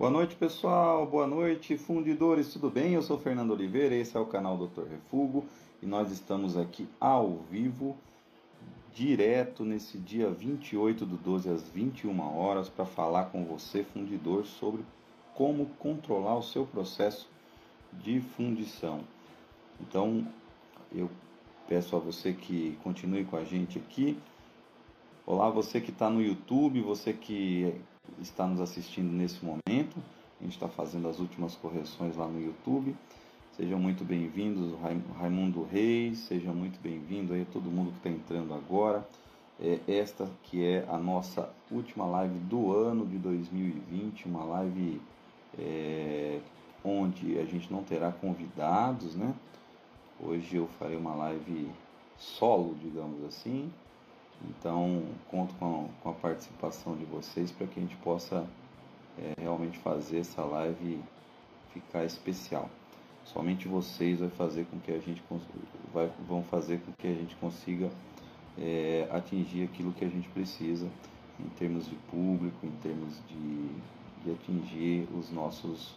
Boa noite, pessoal. Boa noite, fundidores. Tudo bem? Eu sou Fernando Oliveira. Esse é o canal Dr. Refugo e nós estamos aqui ao vivo, direto nesse dia 28 do 12 às 21 horas para falar com você, fundidor, sobre como controlar o seu processo de fundição. Então, eu peço a você que continue com a gente aqui. Olá, você que está no YouTube, você que está nos assistindo nesse momento. A gente está fazendo as últimas correções lá no YouTube. Sejam muito bem-vindos, Raimundo Reis, seja muito bem-vindo aí todo mundo que está entrando agora. É esta que é a nossa última live do ano de 2020, uma live é, onde a gente não terá convidados, né? Hoje eu farei uma live solo, digamos assim, então, conto com a, com a participação de vocês para que a gente possa é, realmente fazer essa live ficar especial. Somente vocês vai fazer com que a gente vai, vão fazer com que a gente consiga é, atingir aquilo que a gente precisa em termos de público, em termos de, de atingir os nossos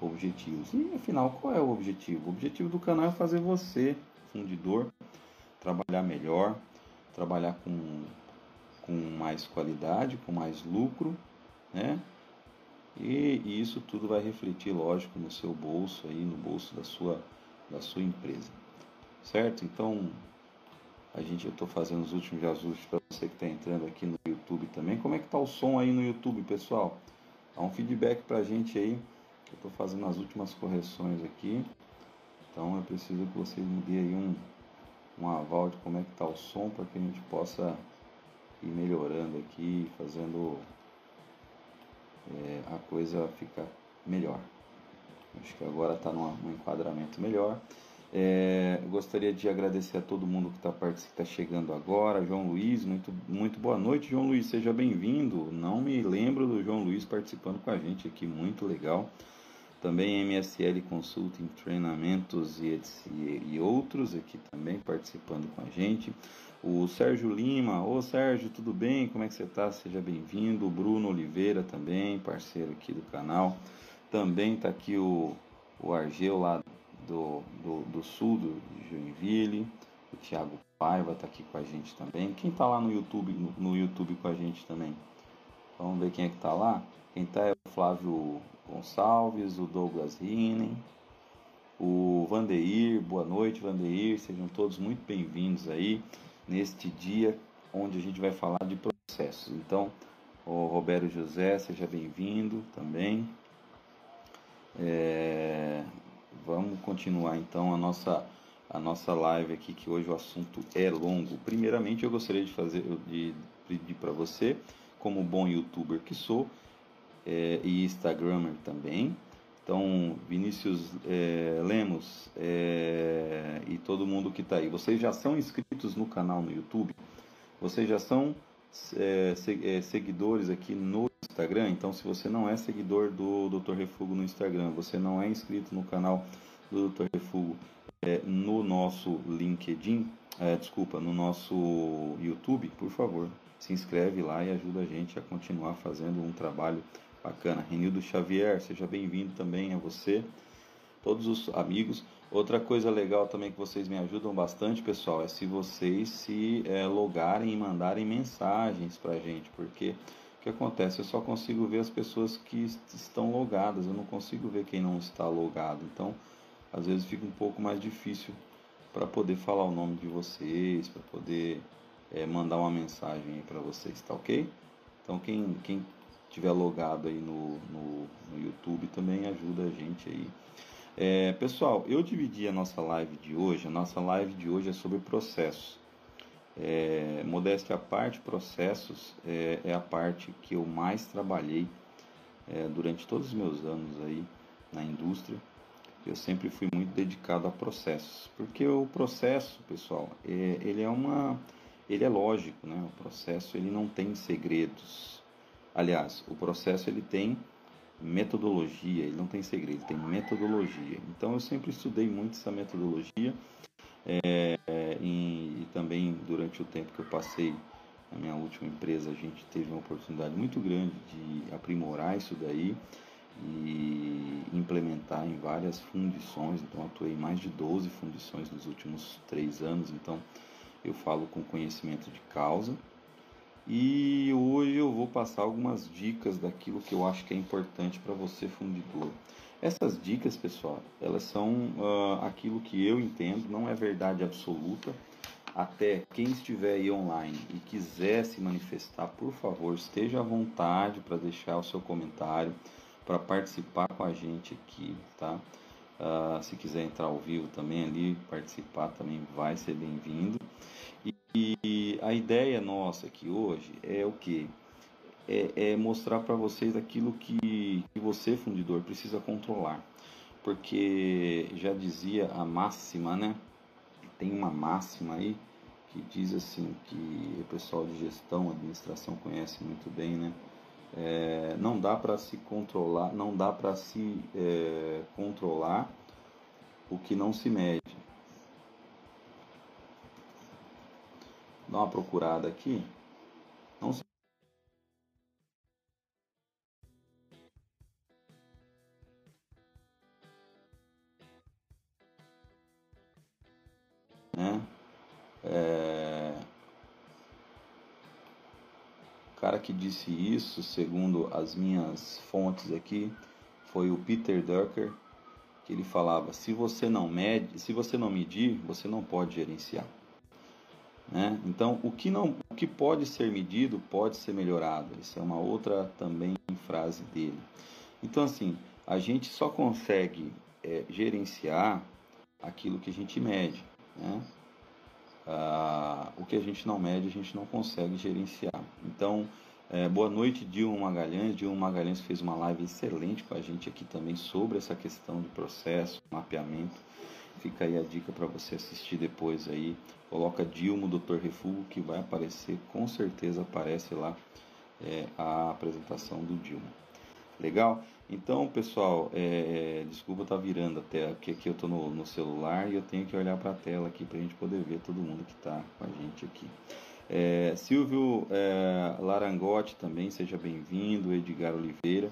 objetivos. E afinal, qual é o objetivo? O objetivo do canal é fazer você, fundidor, trabalhar melhor, trabalhar com, com mais qualidade, com mais lucro, né? E, e, isso tudo vai refletir, lógico, no seu bolso aí, no bolso da sua, da sua empresa, certo? Então, a gente, eu estou fazendo os últimos ajustes para você que está entrando aqui no YouTube também. Como é que tá o som aí no YouTube, pessoal? Dá um feedback para a gente aí. Eu estou fazendo as últimas correções aqui. Então, eu preciso que vocês me dêem aí um, um aval de como é que está o som para que a gente possa ir melhorando aqui, fazendo é, a coisa ficar melhor. Acho que agora está num enquadramento melhor. É, gostaria de agradecer a todo mundo que está tá chegando agora. João Luiz, muito, muito boa noite, João Luiz, seja bem-vindo. Não me lembro do João Luiz participando com a gente aqui, muito legal também MSL Consulting, treinamentos e, e, outros aqui também participando com a gente. O Sérgio Lima, ô Sérgio, tudo bem? Como é que você está? Seja bem-vindo. O Bruno Oliveira também, parceiro aqui do canal. Também está aqui o, o Argeu lá do, do, do sul do, de Joinville. O Thiago Paiva está aqui com a gente também. Quem está lá no YouTube, no, no YouTube com a gente também? Vamos ver quem é que está lá. Quem está é o Flávio Gonçalves, o Douglas Rinen, o Vandeir, boa noite Vandeir, sejam todos muito bem-vindos aí neste dia onde a gente vai falar de processos. Então, o Roberto José, seja bem-vindo também. É, vamos continuar então a nossa a nossa live aqui que hoje o assunto é longo. Primeiramente, eu gostaria de fazer de pedir para você, como bom youtuber que sou, é, e Instagrammer também. Então, Vinícius é, Lemos é, e todo mundo que está aí, vocês já são inscritos no canal no YouTube? Vocês já são é, é, seguidores aqui no Instagram? Então, se você não é seguidor do Dr. Refugo no Instagram, você não é inscrito no canal do Dr. Refugo é, no nosso LinkedIn, desculpa, no nosso YouTube, por favor, se inscreve lá e ajuda a gente a continuar fazendo um trabalho Bacana. Renildo Xavier, seja bem-vindo também a você, todos os amigos. Outra coisa legal também que vocês me ajudam bastante, pessoal, é se vocês se é, logarem e mandarem mensagens para gente, porque o que acontece? Eu só consigo ver as pessoas que estão logadas, eu não consigo ver quem não está logado. Então, às vezes fica um pouco mais difícil para poder falar o nome de vocês, para poder é, mandar uma mensagem para vocês, tá ok? Então, quem, quem tiver logado aí no, no, no YouTube também ajuda a gente aí. É, pessoal, eu dividi a nossa live de hoje. A nossa live de hoje é sobre processos. É, modéstia à parte, processos é, é, a parte que eu mais trabalhei é, durante todos os meus anos aí na indústria. Eu sempre fui muito dedicado a processos, porque o processo, pessoal, é, ele é uma, ele é lógico, né? O processo ele não tem segredos. Aliás, o processo ele tem metodologia, ele não tem segredo, ele tem metodologia. Então eu sempre estudei muito essa metodologia é, e, e também durante o tempo que eu passei na minha última empresa a gente teve uma oportunidade muito grande de aprimorar isso daí e implementar em várias fundições. Então, atuei em mais de 12 fundições nos últimos três anos. Então, eu falo com conhecimento de causa. E hoje eu vou passar algumas dicas daquilo que eu acho que é importante para você fundidor. Essas dicas, pessoal, elas são uh, aquilo que eu entendo, não é verdade absoluta. Até quem estiver aí online e quiser se manifestar, por favor, esteja à vontade para deixar o seu comentário, para participar com a gente aqui, tá? Uh, se quiser entrar ao vivo também ali, participar também vai ser bem-vindo. E, a ideia nossa aqui hoje é o que? É, é, mostrar para vocês aquilo que, que você, fundidor, precisa controlar. Porque já dizia a máxima, né? Tem uma máxima aí que diz assim que o pessoal de gestão, administração conhece muito bem, né? É, não dá para se controlar, não dá para se é, controlar o que não se mede. Dá uma procurada aqui. Não se né? É... O cara que disse isso, segundo as minhas fontes aqui, foi o Peter Drucker, que ele falava: se você não mede, se você não medir, você não pode gerenciar. Né? Então, o que não, o que pode ser medido pode ser melhorado. Isso é uma outra também frase dele. Então, assim, a gente só consegue é, gerenciar aquilo que a gente mede. Né? Ah, o que a gente não mede, a gente não consegue gerenciar. Então, é, boa noite, Dilma Magalhães. Dilma Magalhães fez uma live excelente com a gente aqui também sobre essa questão de processo, mapeamento. Fica aí a dica para você assistir depois aí. Coloca Dilma, Dr. Refugo, que vai aparecer, com certeza aparece lá é, a apresentação do Dilma. Legal? Então, pessoal, é, desculpa estar tá virando a tela, porque aqui eu estou no, no, celular e eu tenho que olhar para a tela aqui para a gente poder ver todo mundo que está com a gente aqui. É, Silvio é, Larangotti também, seja bem-vindo, Edgar Oliveira.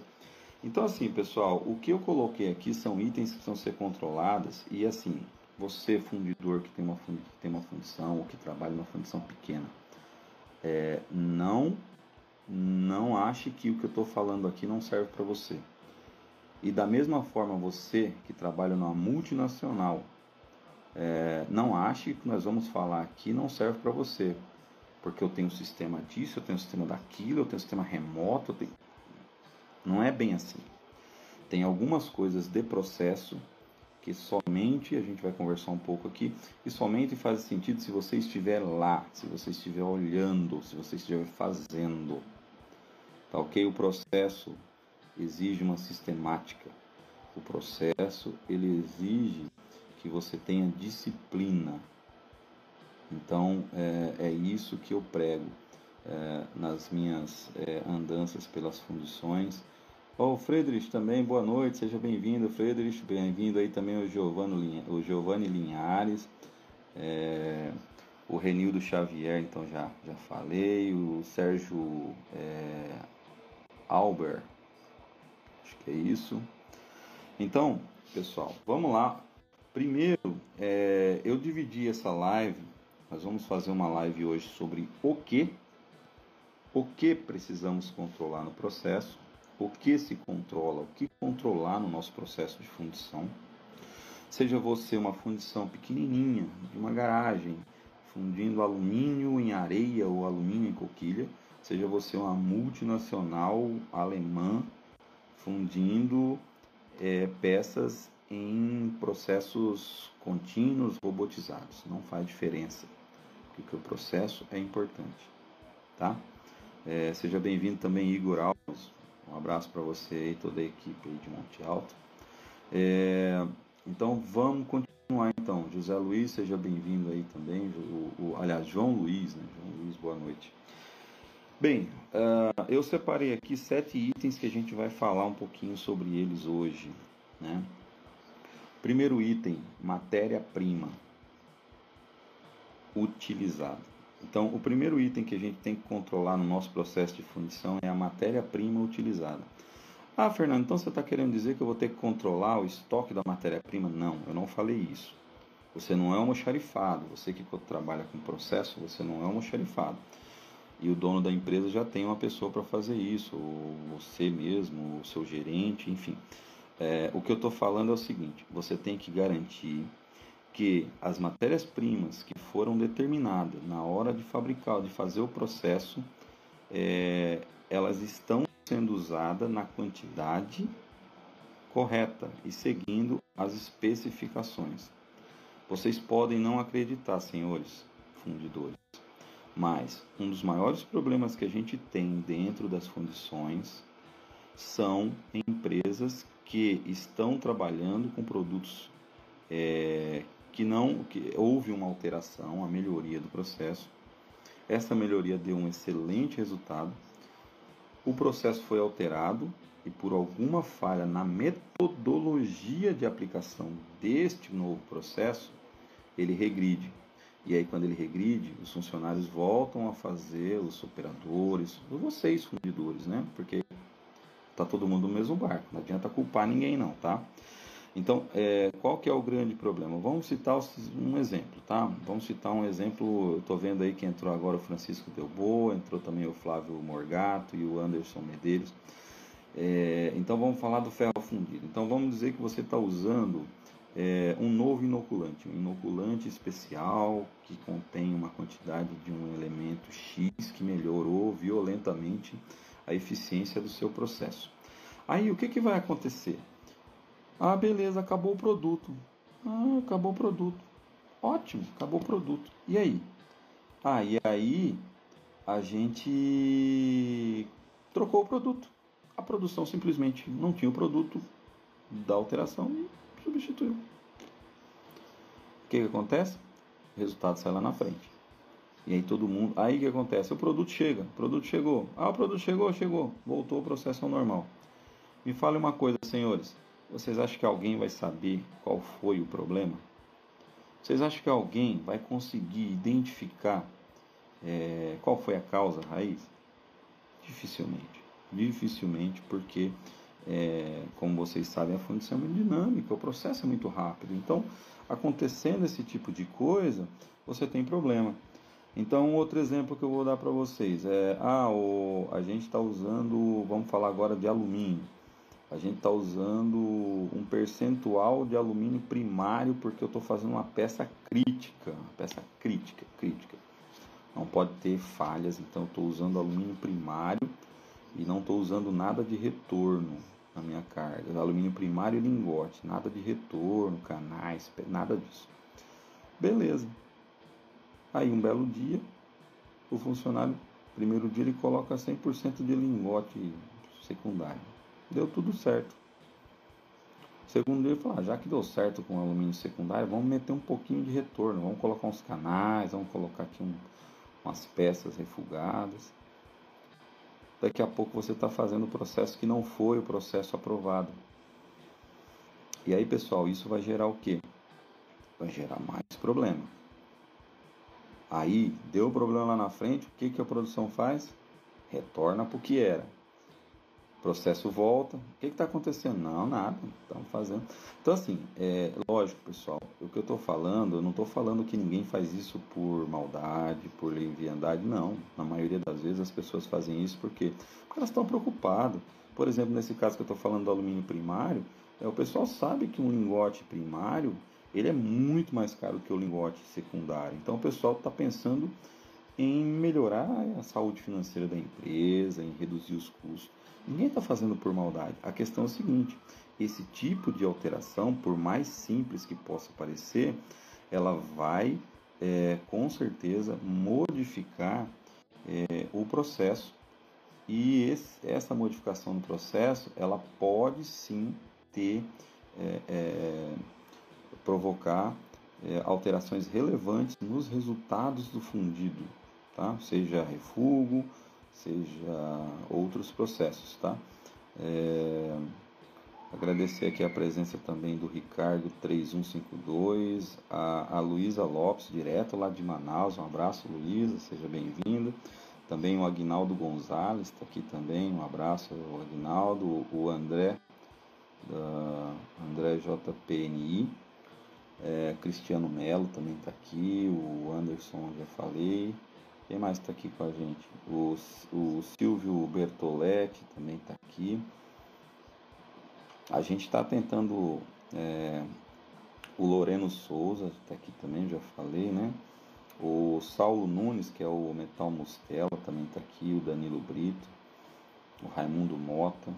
Então, assim, pessoal, o que eu coloquei aqui são itens que precisam ser controlados e, assim, você, fundidor que tem uma, que tem uma função ou que trabalha numa fundição pequena, é, não, não ache que o que eu estou falando aqui não serve para você. E da mesma forma, você que trabalha numa multinacional, é, não ache que nós vamos falar aqui não serve para você. Porque eu tenho um sistema disso, eu tenho um sistema daquilo, eu tenho um sistema remoto. Tenho... Não é bem assim. Tem algumas coisas de processo que somente a gente vai conversar um pouco aqui e somente faz sentido se você estiver lá, se você estiver olhando, se você estiver fazendo. Tá ok? O processo exige uma sistemática. O processo ele exige que você tenha disciplina. Então é, é isso que eu prego é, nas minhas é, andanças pelas fundições. Ó, oh, o Friedrich também, boa noite, seja bem-vindo, Friedrich, bem-vindo aí também o Giovanni, o Giovanni Linhares, é, o Renildo Xavier, então já, já falei, o Sérgio é, Albert, que é isso. Então, pessoal, vamos lá. Primeiro, é, eu dividi essa live. Nós vamos fazer uma live hoje sobre o que, o que precisamos controlar no processo, o que se controla, o que controlar no nosso processo de fundição. Seja você uma fundição pequenininha, de uma garagem, fundindo alumínio em areia ou alumínio em coquilha, seja você uma multinacional alemã fundindo é, peças em processos contínuos robotizados. Não faz diferença, porque o processo é importante, tá? É, seja bem-vindo também, Igor Alves. Um abraço para você e toda a equipe de Monte Alto. É, então vamos continuar então. José Luiz, seja bem-vindo aí também. O, o, aliás, João Luiz, né? João Luiz, boa noite. Bem, uh, eu separei aqui sete itens que a gente vai falar um pouquinho sobre eles hoje. Né? Primeiro item, matéria-prima utilizada. Então, o primeiro item que a gente tem que controlar no nosso processo de fundição é a matéria-prima utilizada. Ah, Fernando, então você está querendo dizer que eu vou ter que controlar o estoque da matéria-prima? Não, eu não falei isso. Você não é almoxarifado. Você que trabalha com processo, você não é almoxarifado. E o dono da empresa já tem uma pessoa para fazer isso, ou você mesmo, o seu gerente, enfim. É, o que eu estou falando é o seguinte: você tem que garantir que as matérias-primas que foram determinadas na hora de fabricar, de fazer o processo, é, elas estão sendo usadas na quantidade correta e seguindo as especificações. Vocês podem não acreditar, senhores fundidores, mas um dos maiores problemas que a gente tem dentro das fundições são empresas que estão trabalhando com produtos é, que não que houve uma alteração, uma melhoria do processo. Essa melhoria deu um excelente resultado. O processo foi alterado e por alguma falha na metodologia de aplicação deste novo processo, ele regride. E aí quando ele regride, os funcionários voltam a fazer, os operadores, vocês fundidores, né? Porque tá todo mundo no mesmo barco, não adianta culpar ninguém não, tá? Então, é, qual que é o grande problema? Vamos citar um exemplo, tá? Vamos citar um exemplo, estou vendo aí que entrou agora o Francisco Delbo, entrou também o Flávio Morgato e o Anderson Medeiros. É, então, vamos falar do ferro fundido. Então, vamos dizer que você está usando é, um novo inoculante, um inoculante especial que contém uma quantidade de um elemento X que melhorou violentamente a eficiência do seu processo. Aí, o que, que vai acontecer? Ah, beleza, acabou o produto. Ah, acabou o produto. Ótimo, acabou o produto. E aí? Ah, e aí a gente trocou o produto. A produção simplesmente não tinha o produto da alteração e substituiu. O que, que acontece? O resultado sai lá na frente. E aí todo mundo. Aí o que acontece? O produto chega. O produto chegou. Ah, o produto chegou, chegou. Voltou o processo ao normal. Me fale uma coisa, senhores. Vocês acham que alguém vai saber qual foi o problema? Vocês acham que alguém vai conseguir identificar é, qual foi a causa a raiz? Dificilmente. Dificilmente, porque, é, como vocês sabem, a fundição é muito dinâmica, o processo é muito rápido. Então, acontecendo esse tipo de coisa, você tem problema. Então, outro exemplo que eu vou dar para vocês é: ah, o, a gente está usando, vamos falar agora de alumínio a gente está usando um percentual de alumínio primário porque eu estou fazendo uma peça crítica, uma peça crítica, crítica. Não pode ter falhas, então estou usando alumínio primário e não estou usando nada de retorno na minha carga. Alumínio primário e lingote, nada de retorno, canais, nada disso. Beleza. Aí um belo dia, o funcionário, primeiro dia ele coloca 100% de lingote secundário deu tudo certo. Segundo ele falou, ah, já que deu certo com o alumínio secundário, vamos meter um pouquinho de retorno, vamos colocar uns canais, vamos colocar aqui um, umas peças refugadas. Daqui a pouco você está fazendo o processo que não foi o processo aprovado. E aí, pessoal, isso vai gerar o quê? Vai gerar mais problema. Aí, deu problema lá na frente, o que, que a produção faz? Retorna para o que era processo volta. O que está acontecendo? Não, nada. Estamos fazendo. Então, assim, é lógico, pessoal. O que eu estou falando, eu não estou falando que ninguém faz isso por maldade, por leviandade. Não. Na maioria das vezes as pessoas fazem isso porque, elas estão preocupadas. Por exemplo, nesse caso que eu estou falando do alumínio primário, é, o pessoal sabe que um lingote primário ele é muito mais caro que o lingote secundário. Então, o pessoal está pensando em melhorar a saúde financeira da empresa, em reduzir os custos. Ninguém está fazendo por maldade. A questão é a seguinte: esse tipo de alteração, por mais simples que possa parecer, ela vai é, com certeza modificar é, o processo. E esse, essa modificação no processo, ela pode sim ter, é, é provocar é, alterações relevantes nos resultados do fundido, tá? seja refugo, seja outros processos, tá? É, agradecer aqui a presença também do Ricardo 3152, a, a Luísa Lopes, direto lá de Manaus, um abraço Luísa, seja bem-vinda. Também o Agnaldo Gonzalez está aqui também. Um abraço ao Agnaldo. O André, da André JPNI. É, Cristiano Melo também está aqui. O Anderson, já falei. Quem mais está aqui com a gente? O, o Silvio Bertoletti também está aqui. A gente está tentando. É, o Loreno Souza está aqui também, já falei, né? O Saulo Nunes, que é o Metal Mostela, também está aqui. O Danilo Brito. O Raimundo Mota.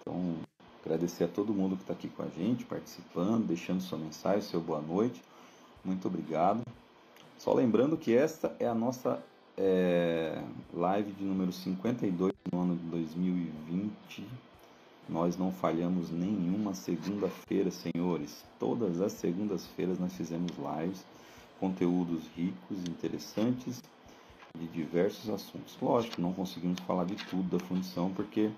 Então, agradecer a todo mundo que está aqui com a gente, participando, deixando sua mensagem, seu boa noite. Muito obrigado. Só lembrando que esta é a nossa é, live de número 52 no ano de 2020. Nós não falhamos nenhuma segunda-feira, senhores. Todas as segundas-feiras nós fizemos lives, conteúdos ricos, interessantes, de diversos assuntos. Lógico, não conseguimos falar de tudo da fundição, porque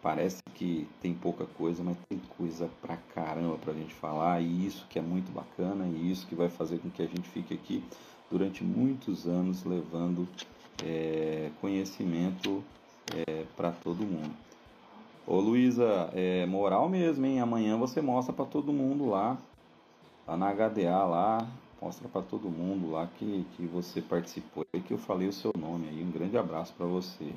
parece que tem pouca coisa, mas tem coisa pra caramba pra gente falar, e isso que é muito bacana, e isso que vai fazer com que a gente fique aqui durante muitos anos levando é, conhecimento é, para todo mundo. Ô Luísa, é moral mesmo, hein? Amanhã você mostra para todo mundo lá, lá na HDA lá, mostra para todo mundo lá que, que você participou e que eu falei o seu nome aí. Um grande abraço para você.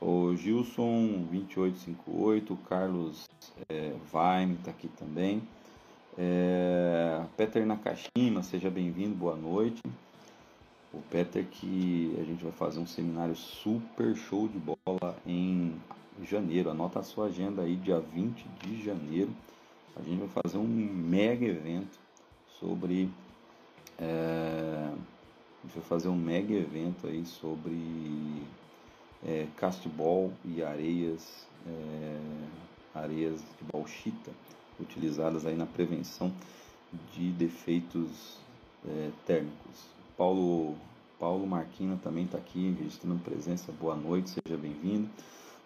O Gilson 2858, o Carlos é, Vaime está aqui também. É, Peter Nakashima, seja bem-vindo, boa noite. O Peter que a gente vai fazer um seminário super show de bola em janeiro. Anota a sua agenda aí, dia 20 de janeiro. A gente vai fazer um mega evento sobre. É, a gente vai fazer um mega evento aí sobre é, castball e areias, é, areias de bauxita utilizadas aí na prevenção de defeitos é, térmicos. Paulo, Paulo Marquina também está aqui registrando presença. Boa noite, seja bem-vindo.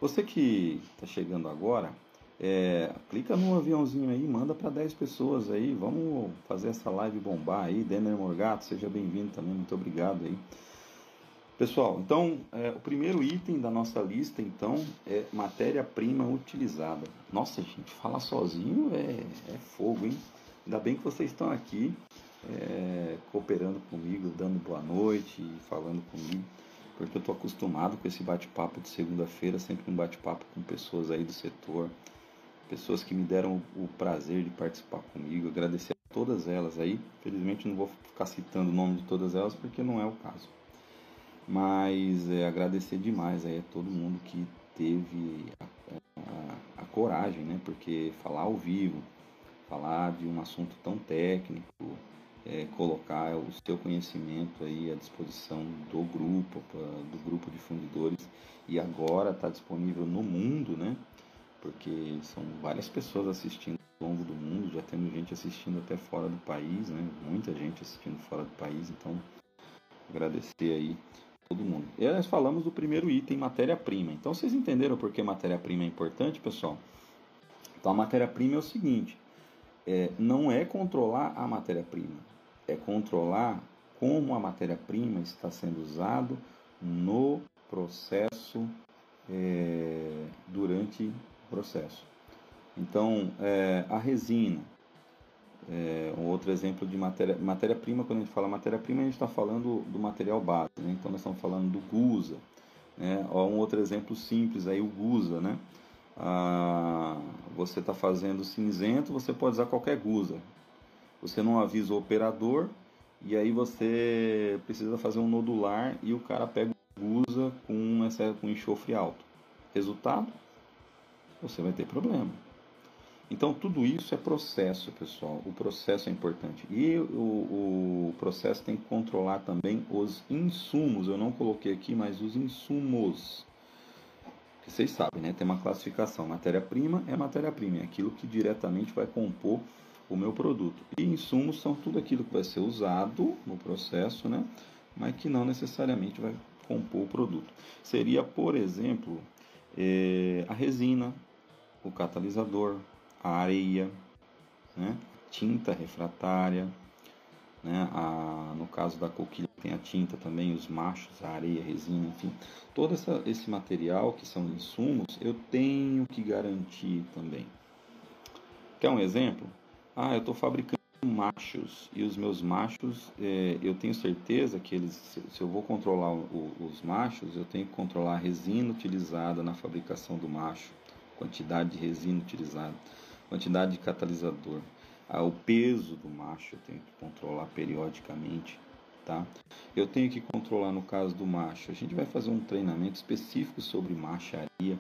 Você que está chegando agora, é, clica no aviãozinho aí, manda para 10 pessoas aí. Vamos fazer essa live bombar aí. Denner Morgato, seja bem-vindo também. Muito obrigado aí. Pessoal, então é, o primeiro item da nossa lista então é matéria-prima utilizada. Nossa, gente, falar sozinho é, é, fogo, hein? Ainda bem que vocês estão aqui é, cooperando comigo, dando boa noite falando comigo, porque eu estou acostumado com esse bate-papo de segunda-feira, sempre um bate-papo com pessoas aí do setor, pessoas que me deram o prazer de participar comigo, agradecer a todas elas aí. Felizmente não vou ficar citando o nome de todas elas porque não é o caso. Mas é, agradecer demais aí a todo mundo que teve a, a, a coragem, né? Porque falar ao vivo, falar de um assunto tão técnico, é, colocar o seu conhecimento aí à disposição do grupo, do grupo de fundidores e agora está disponível no mundo, né? Porque são várias pessoas assistindo ao longo do mundo, já temos gente assistindo até fora do país, né? Muita gente assistindo fora do país, então agradecer aí todo mundo. E nós falamos do primeiro item, matéria-prima. Então vocês entenderam por que matéria-prima é importante, pessoal? Então a matéria-prima é o seguinte: é, não é controlar a matéria-prima, é controlar como a matéria-prima está sendo usado no processo é, durante o processo. Então é, a resina, é, um outro exemplo de matéria-prima, matéria quando a gente fala matéria-prima, a gente está falando do material base, né? então nós estamos falando do gusa. Né? Um outro exemplo simples aí, o gusa. Né? Ah, você está fazendo cinzento, você pode usar qualquer gusa. Você não avisa o operador e aí você precisa fazer um nodular e o cara pega o gusa com, com enxofre alto. Resultado? Você vai ter problema. Então, tudo isso é processo, pessoal. O processo é importante. E o, o, processo tem que controlar também os insumos. Eu não coloquei aqui, mas os insumos. Que vocês sabem, né? Tem uma classificação. Matéria-prima é matéria-prima, é aquilo que diretamente vai compor o meu produto. E insumos são tudo aquilo que vai ser usado no processo, né? Mas que não necessariamente vai compor o produto. Seria, por exemplo, é, a resina, o catalisador, a areia, né? tinta refratária, né? a, no caso da coquilha tem a tinta também, os machos, a areia, a resina, enfim. Todo essa, esse material, que são insumos, eu tenho que garantir também. Quer um exemplo? Ah, eu estou fabricando machos e os meus machos, é, eu tenho certeza que eles, se eu vou controlar o, os machos, eu tenho que controlar a resina utilizada na fabricação do macho, quantidade de resina utilizada, quantidade de catalisador, ah, o peso do macho eu tenho que controlar periodicamente, tá? Eu tenho que controlar no caso do macho. A gente vai fazer um treinamento específico sobre macharia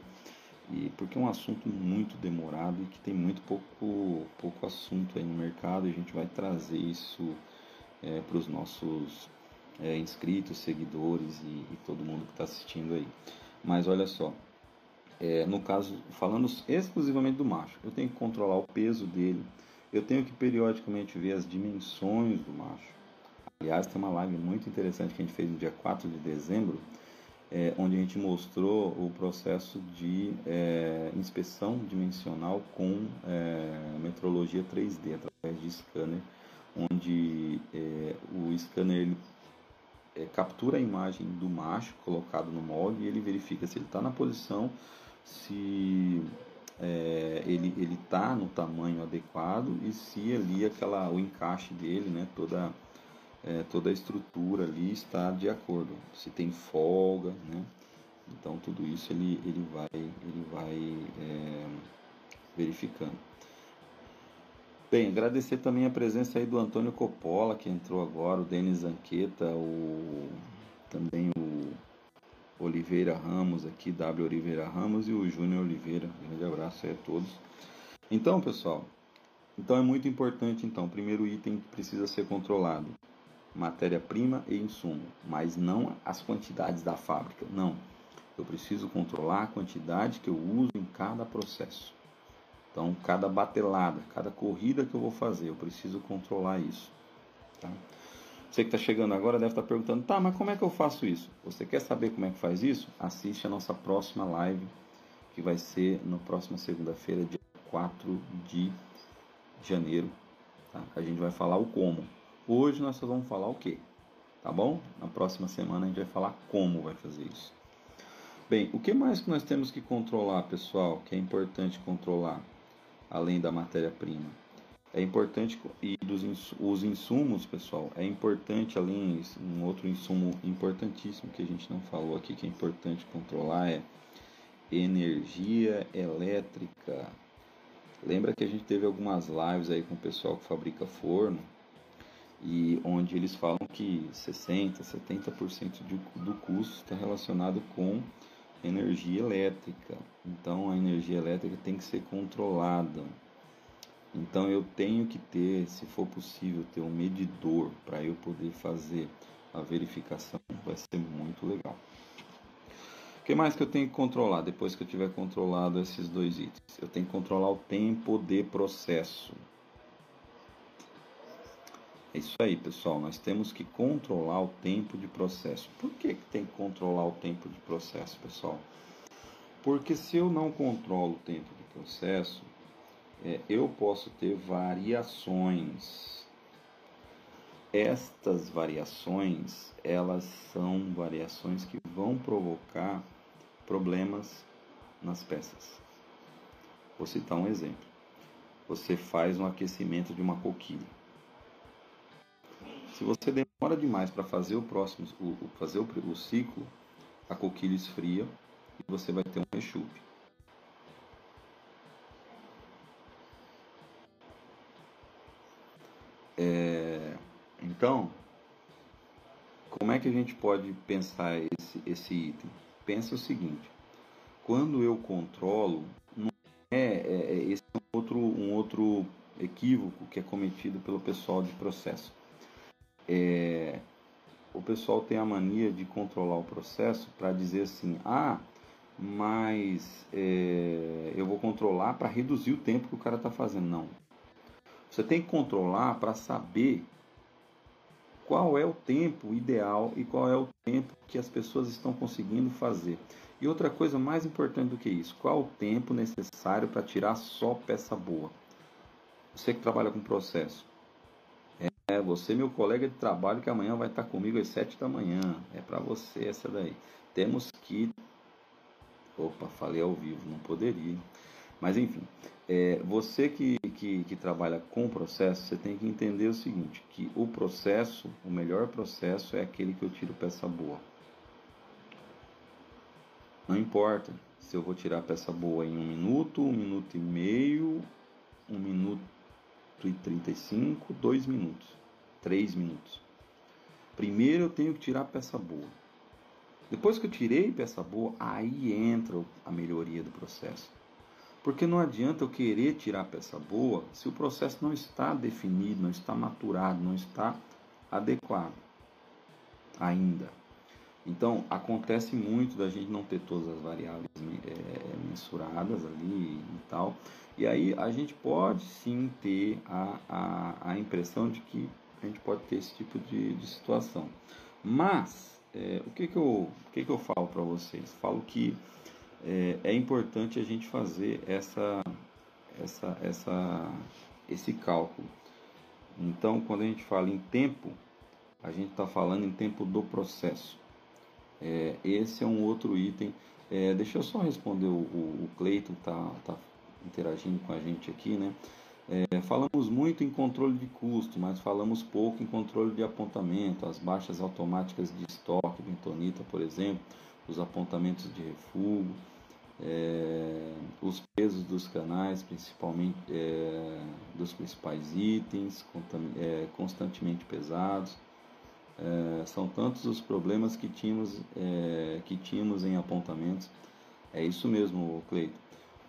e porque é um assunto muito demorado e que tem muito pouco, pouco assunto aí no mercado, a gente vai trazer isso é, para os nossos é, inscritos, seguidores e, e, todo mundo que está assistindo aí. Mas olha só, é, no caso, falando exclusivamente do macho, eu tenho que controlar o peso dele, eu tenho que periodicamente ver as dimensões do macho. Aliás, tem uma live muito interessante que a gente fez no dia 4 de dezembro, é, onde a gente mostrou o processo de é, inspeção dimensional com é, metrologia 3D através de scanner, onde é, o scanner ele, é, captura a imagem do macho colocado no molde e ele verifica se ele está na posição, se é, ele está no tamanho adequado e se ali aquela, o encaixe dele, né, toda é, toda a estrutura ali está de acordo. Se tem folga, né? Então tudo isso ele, ele vai, ele vai é, verificando. Bem, agradecer também a presença aí do Antônio Coppola, que entrou agora, o Denis Anqueta, o, também o Oliveira Ramos aqui, W Oliveira Ramos e o Júnior Oliveira. Grande abraço aí a todos. Então, pessoal, então é muito importante, então, primeiro item que precisa ser controlado matéria-prima e insumo, mas não as quantidades da fábrica. Não. Eu preciso controlar a quantidade que eu uso em cada processo. Então, cada batelada, cada corrida que eu vou fazer, eu preciso controlar isso. Tá? Você que está chegando agora deve estar tá perguntando, tá, mas como é que eu faço isso? Você quer saber como é que faz isso? Assiste a nossa próxima live, que vai ser na próxima segunda-feira, dia 4 de janeiro. Tá? A gente vai falar o como. Hoje nós só vamos falar o que, tá bom? Na próxima semana a gente vai falar como vai fazer isso. Bem, o que mais que nós temos que controlar, pessoal, que é importante controlar, além da matéria-prima? É importante, e dos os insumos, pessoal, é importante, além, um outro insumo importantíssimo que a gente não falou aqui, que é importante controlar, é energia elétrica. Lembra que a gente teve algumas lives aí com o pessoal que fabrica forno, e onde eles falam que 60%, 70% de, do custo está relacionado com energia elétrica. Então a energia elétrica tem que ser controlada. Então eu tenho que ter, se for possível, ter um medidor para eu poder fazer a verificação. Vai ser muito legal. O que mais que eu tenho que controlar depois que eu tiver controlado esses dois itens? Eu tenho que controlar o tempo de processo. É isso aí, pessoal. Nós temos que controlar o tempo de processo. Por que, que tem que controlar o tempo de processo, pessoal? Porque se eu não controlo o tempo de processo, é, eu posso ter variações. Estas variações, elas são variações que vão provocar problemas nas peças. Vou citar um exemplo. Você faz um aquecimento de uma coquilha se você demora demais para fazer o próximo, o, fazer o, o ciclo, a coquilha esfria e você vai ter um rechupe. É, então, como é que a gente pode pensar esse, esse item? Pensa o seguinte: quando eu controlo, não é, é, é esse é um outro, um outro equívoco que é cometido pelo pessoal de processo é, o pessoal tem a mania de controlar o processo para dizer assim: ah, mas é, eu vou controlar para reduzir o tempo que o cara está fazendo. Não. Você tem que controlar para saber qual é o tempo ideal e qual é o tempo que as pessoas estão conseguindo fazer. E outra coisa mais importante do que isso, qual o tempo necessário para tirar só peça boa? Você que trabalha com processo, É, você, meu colega de trabalho, que amanhã vai estar comigo às sete da manhã. É para você essa daí. Temos que. Opa, falei ao vivo, não poderia. Mas enfim, é, você que, que, que trabalha com processo, você tem que entender o seguinte, que o processo, o melhor processo é aquele que eu tiro peça boa. Não importa se eu vou tirar peça boa em um minuto, um minuto e meio, um minuto e trinta e cinco, dois minutos, três minutos. Primeiro eu tenho que tirar peça boa. Depois que eu tirei peça boa, aí entra a melhoria do processo. Porque não adianta eu querer tirar peça boa se o processo não está definido, não está maturado, não está adequado ainda. Então, acontece muito da gente não ter todas as variáveis é, mensuradas ali e tal. E aí a gente pode sim ter a, a, a impressão de que a gente pode ter esse tipo de, de situação. Mas, é, o, que, que, eu, o que, que eu falo para vocês? Falo que é, é importante a gente fazer essa, essa, essa, esse cálculo. Então, quando a gente fala em tempo, a gente está falando em tempo do processo. É, esse é um outro item. É, deixa eu só responder o, o, o Cleiton está tá interagindo com a gente aqui, né? É, falamos muito em controle de custo, mas falamos pouco em controle de apontamento, as baixas automáticas de estoque, bentonita, por exemplo, os apontamentos de refúgio é, os pesos dos canais, principalmente é, dos principais itens, é, constantemente pesados. É, são tantos os problemas que tínhamos, é, que tínhamos em apontamentos. É isso mesmo, Cleito.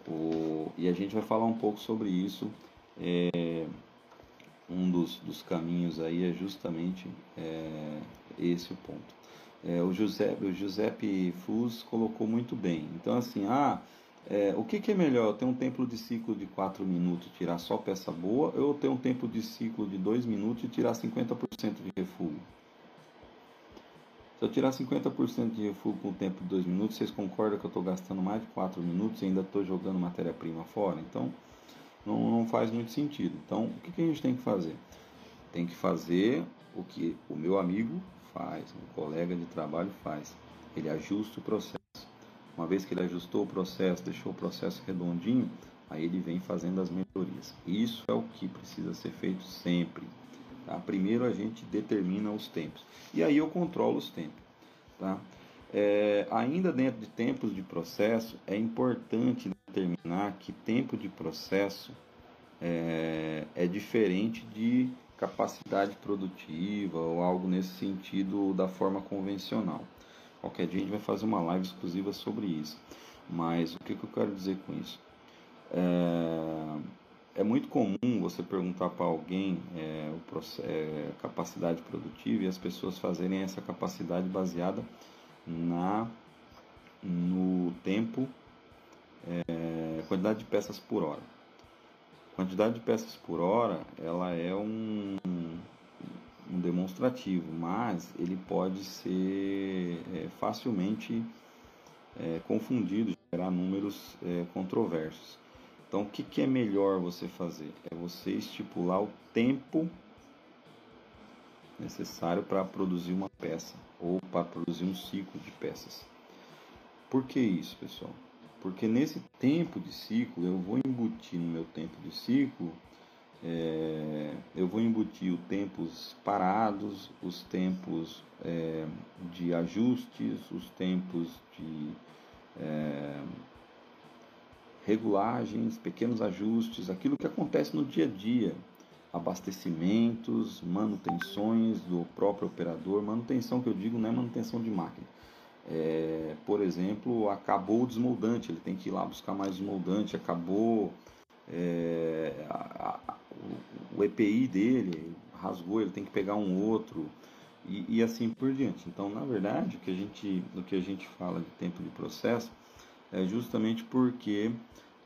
O, e a gente vai falar um pouco sobre isso. É, um dos, dos caminhos aí é justamente esse ponto é, o, Giuseppe, o Giuseppe Fus colocou muito bem. Então, assim, ah, é, o que, que, é melhor? Ter um tempo de ciclo de 4 minutos e tirar só peça boa, ou ter um tempo de ciclo de 2 minutos e tirar 50% de refúgio? Se eu tirar 50% de refúgio com o tempo de 2 minutos, vocês concordam que eu estou gastando mais de 4 minutos e ainda estou jogando matéria-prima fora? Então, não, não, faz muito sentido. Então, o que, que a gente tem que fazer? Tem que fazer o que o meu amigo faz, um colega de trabalho faz. Ele ajusta o processo. Uma vez que ele ajustou o processo, deixou o processo redondinho, aí ele vem fazendo as melhorias. Isso é o que precisa ser feito sempre. Tá? Primeiro a gente determina os tempos e aí eu controlo os tempos. Tá? É, ainda dentro de tempos de processo, é importante determinar que tempo de processo é, é diferente de capacidade produtiva ou algo nesse sentido da forma convencional. Qualquer dia a gente vai fazer uma live exclusiva sobre isso. Mas o que, que eu quero dizer com isso? É, é muito comum você perguntar para alguém é, o é, capacidade produtiva e as pessoas fazerem essa capacidade baseada na no tempo, é, quantidade de peças por hora quantidade de peças por hora ela é um, um demonstrativo, mas ele pode ser é, facilmente é, confundido, gerar números é, controversos. Então, o que, que é melhor você fazer? É você estipular o tempo necessário para produzir uma peça ou para produzir um ciclo de peças. Por que isso, pessoal? Porque nesse tempo de ciclo, eu vou embutir no meu tempo de ciclo, é, eu vou embutir os tempos parados, os tempos é, de ajustes, os tempos de é, regulagens, pequenos ajustes, aquilo que acontece no dia a dia, abastecimentos, manutenções do próprio operador, manutenção que eu digo não é manutenção de máquina, é, por exemplo, acabou o desmoldante, ele tem que ir lá buscar mais desmoldante, acabou é, a, a, o, EPI dele, rasgou, ele tem que pegar um outro e, e, assim por diante. Então, na verdade, o que a gente, o que a gente fala de tempo de processo é justamente porque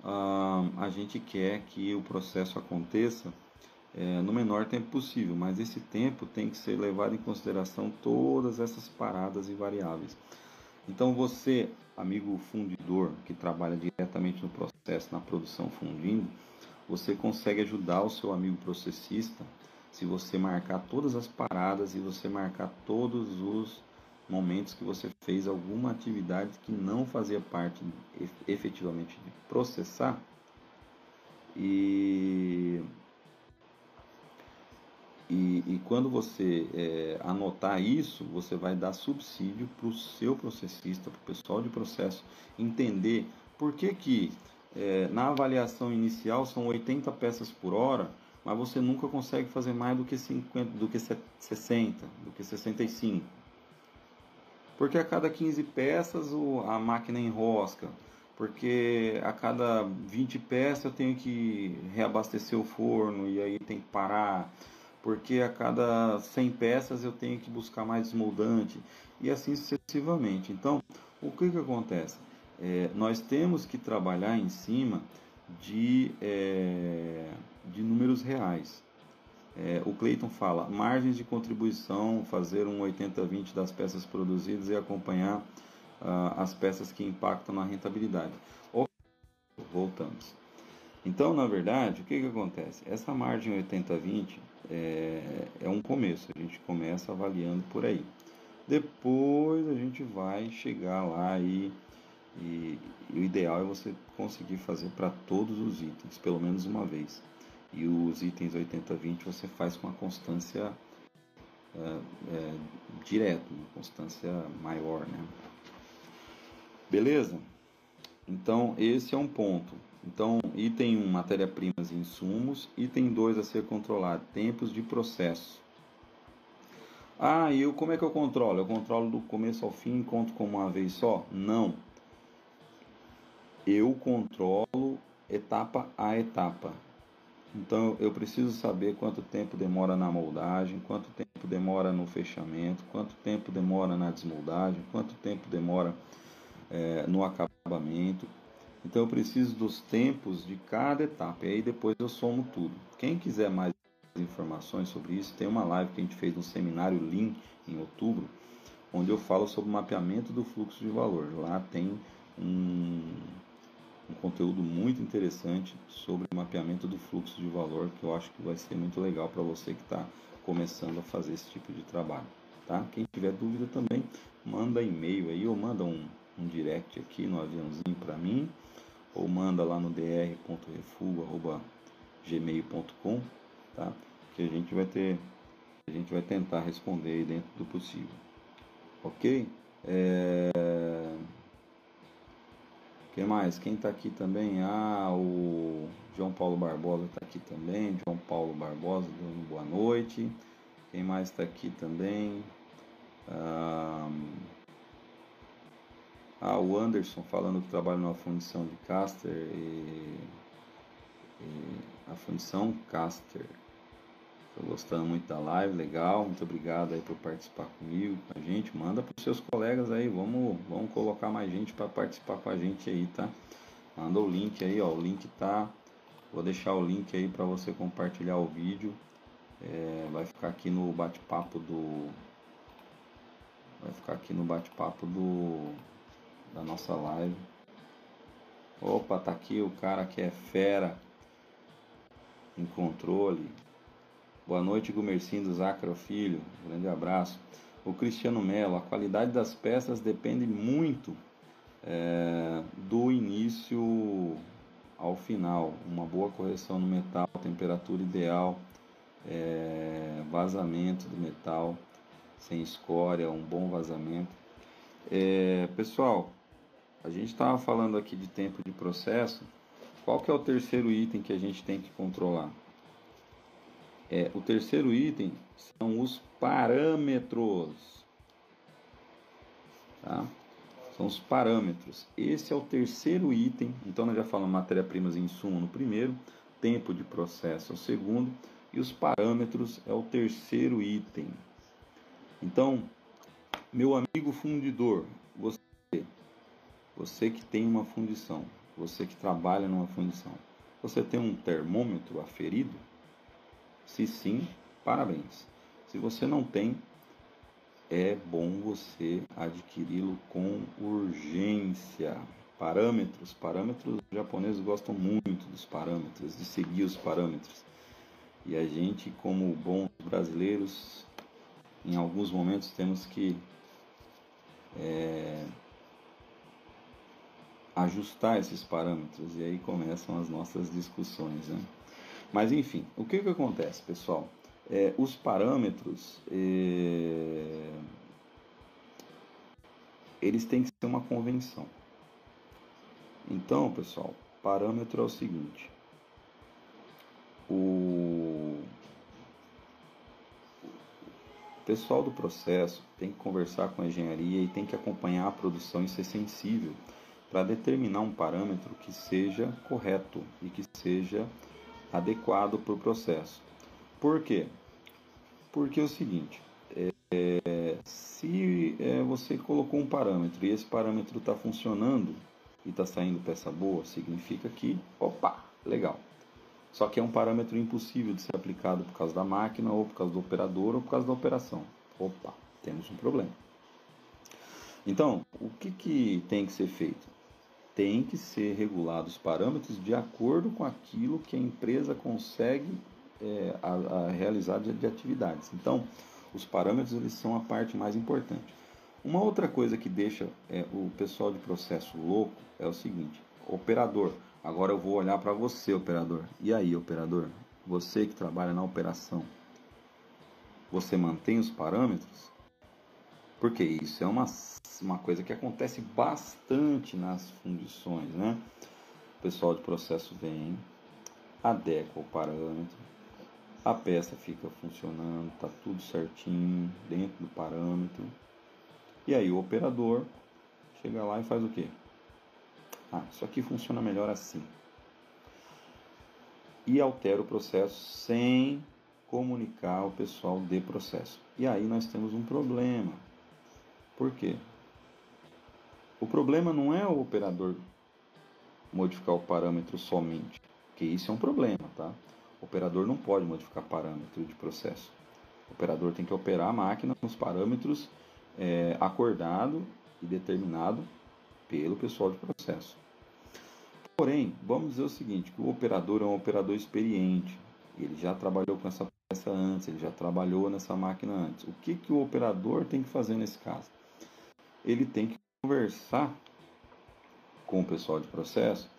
ah, a gente quer que o processo aconteça é, no menor tempo possível, mas esse tempo tem que ser levado em consideração todas essas paradas e variáveis. Então você, amigo fundidor, que trabalha diretamente no processo, na produção fundindo, você consegue ajudar o seu amigo processista se você marcar todas as paradas e você marcar todos os momentos que você fez alguma atividade que não fazia parte efetivamente de processar? E e, e, quando você é, anotar isso, você vai dar subsídio para o seu processista, para o pessoal de processo, entender por que, que é, na avaliação inicial são 80 peças por hora, mas você nunca consegue fazer mais do que 50, do que 60, do que 65. Porque a cada 15 peças o, a máquina enrosca, porque a cada 20 peças eu tenho que reabastecer o forno e aí tem que parar porque a cada 100 peças eu tenho que buscar mais desmoldante e assim sucessivamente. Então, o que, que acontece? É, nós temos que trabalhar em cima de, é, de números reais. É, o Clayton fala, margens de contribuição, fazer um 80-20 das peças produzidas e acompanhar uh, as peças que impactam na rentabilidade. Voltamos. Então, na verdade, o que, que acontece? Essa margem 80-20 é, é um começo, a gente começa avaliando por aí. Depois a gente vai chegar lá e, e, e o ideal é você conseguir fazer para todos os itens, pelo menos uma vez. E os itens 80-20 você faz com a constância é, é, uma constância maior, né? Beleza? Então, esse é um ponto. Então, item 1, matéria-primas e insumos. Item 2 a ser controlado, tempos de processo. Ah, e eu, como é que eu controlo? Eu controlo do começo ao fim, conto como uma vez só? Não. Eu controlo etapa a etapa. Então eu preciso saber quanto tempo demora na moldagem, quanto tempo demora no fechamento, quanto tempo demora na desmoldagem, quanto tempo demora é, no acabamento, então eu preciso dos tempos de cada etapa. E aí depois eu somo tudo. Quem quiser mais informações sobre isso, tem uma live que a gente fez no seminário Lean em outubro, onde eu falo sobre o mapeamento do fluxo de valor. Lá tem um, um conteúdo muito interessante sobre o mapeamento do fluxo de valor, que eu acho que vai ser muito legal para você que está começando a fazer esse tipo de trabalho. Tá? Quem tiver dúvida também, manda e-mail aí ou manda um, um direct aqui no aviãozinho para mim ou manda lá no dr.refugo.gmail.com, tá? Que a gente vai ter, a gente vai tentar responder aí dentro do possível. Ok? É... que mais? Quem está aqui também? Ah, o João Paulo Barbosa está aqui também. João Paulo Barbosa dando boa noite. Quem mais está aqui também? Ah, ah, o Anderson falando que trabalha numa fundição de caster e, e a fundição caster. Estou gostando muito da live, legal. Muito obrigado aí por participar comigo, com a gente. Manda para os seus colegas aí, vamos, vamos colocar mais gente para participar com a gente aí, tá? Manda o link aí, ó. O link tá. Vou deixar o link aí para você compartilhar o vídeo. É, vai ficar aqui no bate-papo do. Vai ficar aqui no bate-papo do da nossa live. Opa, tá aqui o cara que é fera em controle. Boa noite, Gumercindo do Zacro Filho. Grande abraço. O Cristiano Melo, a qualidade das peças depende muito é, do início ao final. Uma boa correção no metal, temperatura ideal, é, vazamento do metal sem escória, um bom vazamento. É, pessoal, a gente estava falando aqui de tempo de processo. Qual que é o terceiro item que a gente tem que controlar? É, o terceiro item são os parâmetros. Tá? São os parâmetros. Esse é o terceiro item. Então nós já falamos matéria-primas e insumo no primeiro, tempo de processo é o segundo e os parâmetros é o terceiro item. Então, meu amigo fundidor, você você que tem uma fundição, você que trabalha numa fundição, você tem um termômetro aferido? Se sim, parabéns. Se você não tem, é bom você adquiri-lo com urgência. Parâmetros, parâmetros os japoneses gostam muito dos parâmetros, de seguir os parâmetros. E a gente, como bons brasileiros, em alguns momentos temos que é, ajustar esses parâmetros e aí começam as nossas discussões. Né? Mas enfim, o que, que acontece, pessoal? É, os parâmetros é, eles têm que ser uma convenção. Então, pessoal, parâmetro é o seguinte: o pessoal do processo tem que conversar com a engenharia e tem que acompanhar a produção e ser sensível para determinar um parâmetro que seja correto e que seja adequado para o processo. Por quê? Porque é o seguinte, é, se é, você colocou um parâmetro e esse parâmetro está funcionando e está saindo peça boa, significa que, opa, legal. Só que é um parâmetro impossível de ser aplicado por causa da máquina, ou por causa do operador, ou por causa da operação. Opa, temos um problema. Então, o que, que tem que ser feito? Tem que ser regulados os parâmetros de acordo com aquilo que a empresa consegue é, a, a realizar de, de atividades. Então, os parâmetros eles são a parte mais importante. Uma outra coisa que deixa é, o pessoal de processo louco é o seguinte: operador. Agora eu vou olhar para você, operador. E aí, operador? Você que trabalha na operação, você mantém os parâmetros? Porque isso é uma, uma coisa que acontece bastante nas fundições, né? O pessoal de processo vem, adequa o parâmetro, a peça fica funcionando, tá tudo certinho, dentro do parâmetro. E aí o operador chega lá e faz o quê? Ah, isso aqui funciona melhor assim. E altera o processo sem comunicar ao pessoal de processo. E aí nós temos um problema. Por quê? O problema não é o operador modificar o parâmetro somente, que isso é um problema, tá? O operador não pode modificar parâmetro de processo. O operador tem que operar a máquina nos parâmetros é, acordado e determinado pelo pessoal de processo. Porém, vamos dizer o seguinte, o operador é um operador experiente, ele já trabalhou com essa peça antes, ele já trabalhou nessa máquina antes. O que, que o operador tem que fazer nesse caso? Ele tem que conversar com o pessoal de processo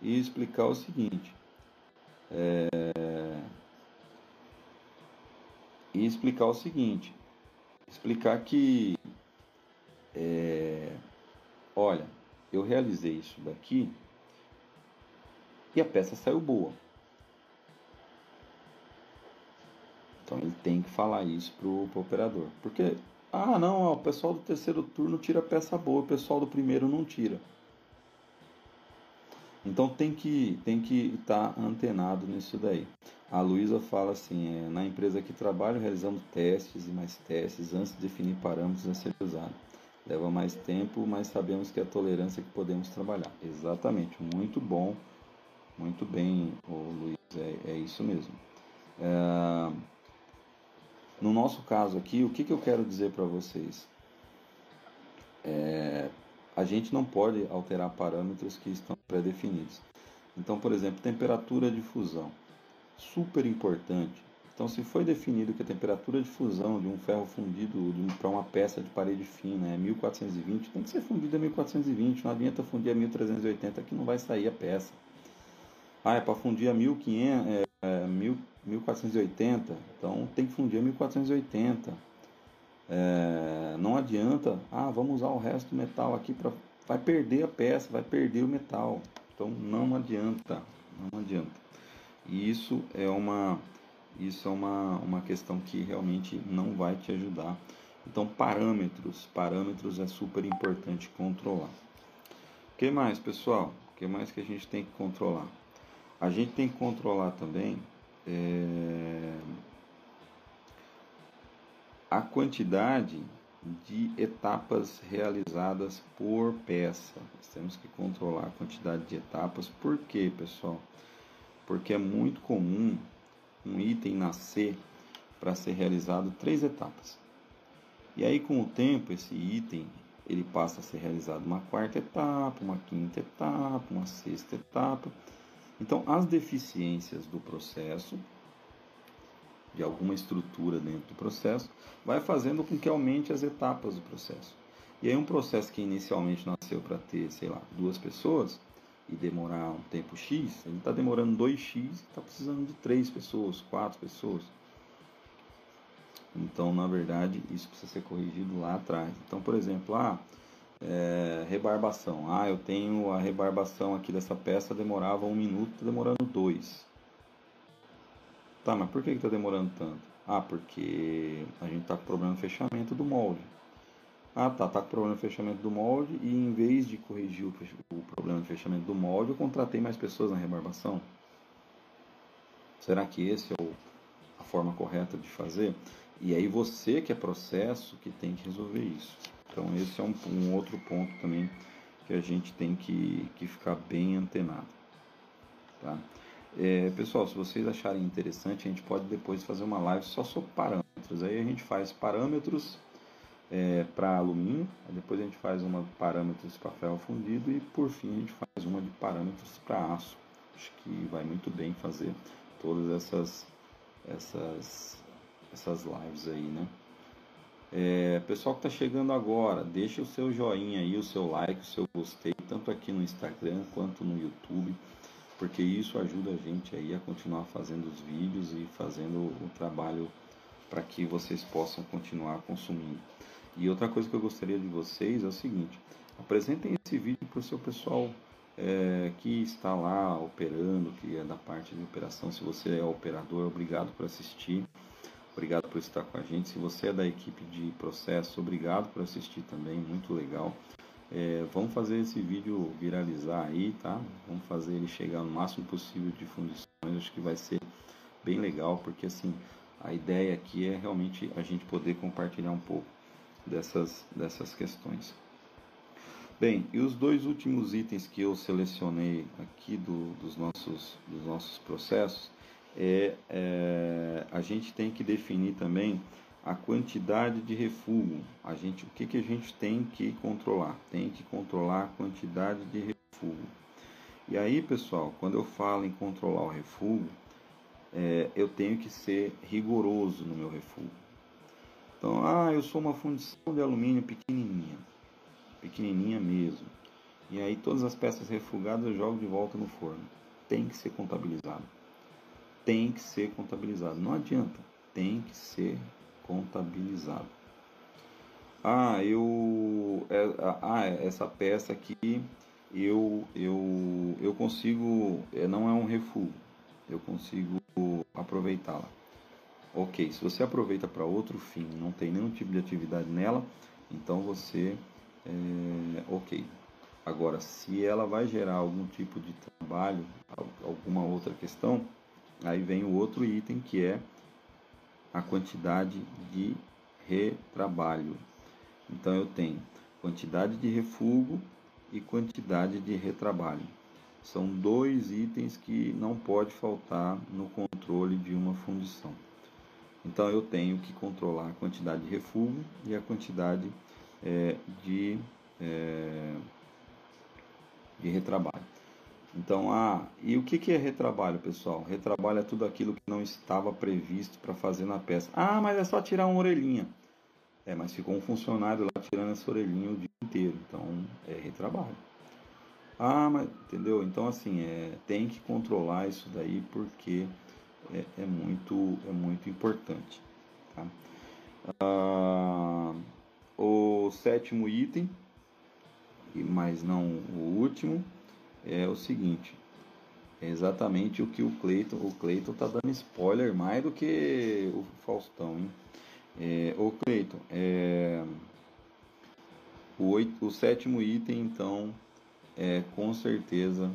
e explicar o seguinte: é, e explicar o seguinte: explicar que, é, olha, eu realizei isso daqui e a peça saiu boa. Então ele tem que falar isso pro, pro operador. Porque, ah, não, ó, o pessoal do terceiro turno tira peça boa, o pessoal do primeiro não tira. Então tem que tem que estar tá antenado nisso daí. A Luísa fala assim, é, na empresa que trabalho realizamos testes e mais testes antes de definir parâmetros a ser usado. Leva mais tempo, mas sabemos que é a tolerância que podemos trabalhar. Exatamente, muito bom, muito bem, Luiz, é, é isso mesmo. É, no nosso caso aqui, o que, que eu quero dizer para vocês? É, a gente não pode alterar parâmetros que estão pré-definidos. Então, por exemplo, temperatura de fusão, super importante. Então, se foi definido que a temperatura de fusão de um ferro fundido para uma peça de parede fina é 1420, tem que ser fundido a 1420, não adianta fundir a 1380 que não vai sair a peça. Ah, é para fundir a 1500, é, é, 1480, então tem que fundir a 1480. É, não adianta, ah, vamos usar o resto do metal aqui para vai perder a peça, vai perder o metal. Então não adianta, não adianta. E isso é uma isso é uma, uma questão que realmente não vai te ajudar. Então parâmetros, parâmetros é super importante controlar. O que mais, pessoal? O que mais que a gente tem que controlar? A gente tem que controlar também é, a quantidade de etapas realizadas por peça. Nós temos que controlar a quantidade de etapas. Por quê, pessoal? Porque é muito comum um item nascer para ser realizado três etapas. E aí, com o tempo, esse item ele passa a ser realizado uma quarta etapa, uma quinta etapa, uma sexta etapa. Então, as deficiências do processo de alguma estrutura dentro do processo, vai fazendo com que aumente as etapas do processo. E aí um processo que inicialmente nasceu para ter, sei lá, duas pessoas e demorar um tempo X, ele está demorando 2X e está precisando de três pessoas, quatro pessoas. Então, na verdade, isso precisa ser corrigido lá atrás. Então, por exemplo, ah, é, rebarbação. Ah, eu tenho a rebarbação aqui dessa peça demorava um minuto, está demorando dois. Tá, mas por que está demorando tanto? Ah, porque a gente está com problema no fechamento do molde. Ah, tá, tá com problema no fechamento do molde e em vez de corrigir o, o problema no fechamento do molde, eu contratei mais pessoas na rebarbação. Será que esse é o, a forma correta de fazer? E aí você que é processo que tem que resolver isso. Então esse é um, um outro ponto também que a gente tem que, que ficar bem antenado. Tá? É, pessoal, se vocês acharem interessante, a gente pode depois fazer uma live só sobre parâmetros. Aí a gente faz parâmetros é, para alumínio, depois a gente faz uma parâmetros para ferro fundido e por fim a gente faz uma de parâmetros para aço. Acho que vai muito bem fazer todas essas essas essas lives aí, né? É, pessoal que está chegando agora, deixa o seu joinha aí, o seu like, o seu gostei, tanto aqui no Instagram quanto no YouTube, porque isso ajuda a gente aí a continuar fazendo os vídeos e fazendo o trabalho para que vocês possam continuar consumindo. E outra coisa que eu gostaria de vocês é o seguinte: apresentem esse vídeo para o seu pessoal é, que está lá operando, que é da parte de operação. Se você é operador, obrigado por assistir. Obrigado por estar com a gente. Se você é da equipe de processo, obrigado por assistir também, muito legal. É, vamos fazer esse vídeo viralizar aí, tá? Vamos fazer ele chegar no máximo possível de fundições. Acho que vai ser bem legal, porque assim, a ideia aqui é realmente a gente poder compartilhar um pouco dessas, dessas questões. Bem, e os dois últimos itens que eu selecionei aqui do, dos, nossos, dos nossos processos é, é, a gente tem que definir também a quantidade de refúgio. A gente, o que, que a gente tem que controlar? Tem que controlar a quantidade de refúgio. E aí, pessoal, quando eu falo em controlar o refúgio, é, eu tenho que ser rigoroso no meu refúgio. Então, ah, eu sou uma fundição de alumínio pequenininha, pequenininha mesmo. E aí todas as peças refugadas eu jogo de volta no forno. Tem que ser contabilizado tem que ser contabilizado. Não adianta, tem que ser contabilizado. Ah, eu é, ah, essa peça aqui eu eu eu consigo é, não é um refúgio. Eu consigo aproveitá-la. OK, se você aproveita para outro fim, não tem nenhum tipo de atividade nela, então você é, OK. Agora, se ela vai gerar algum tipo de trabalho, alguma outra questão, Aí vem o outro item que é a quantidade de retrabalho. Então eu tenho quantidade de refúgio e quantidade de retrabalho. São dois itens que não pode faltar no controle de uma fundição. Então eu tenho que controlar a quantidade de refúgio e a quantidade é, de, é, de retrabalho. Então, ah, e o que é retrabalho, pessoal? Retrabalho é tudo aquilo que não estava previsto para fazer na peça. Ah, mas é só tirar uma orelhinha. É, mas ficou um funcionário lá tirando essa orelhinha o dia inteiro. Então, é retrabalho. Ah, mas entendeu? Então, assim, é, tem que controlar isso daí porque é, é muito, é muito importante. Tá? Ah, o sétimo item, mas não o último é o seguinte. É exatamente o que o Cleiton. O Cleiton tá dando spoiler mais do que o Faustão, hein? É, o Cleiton, é, o, oito, o sétimo item, então, é, com certeza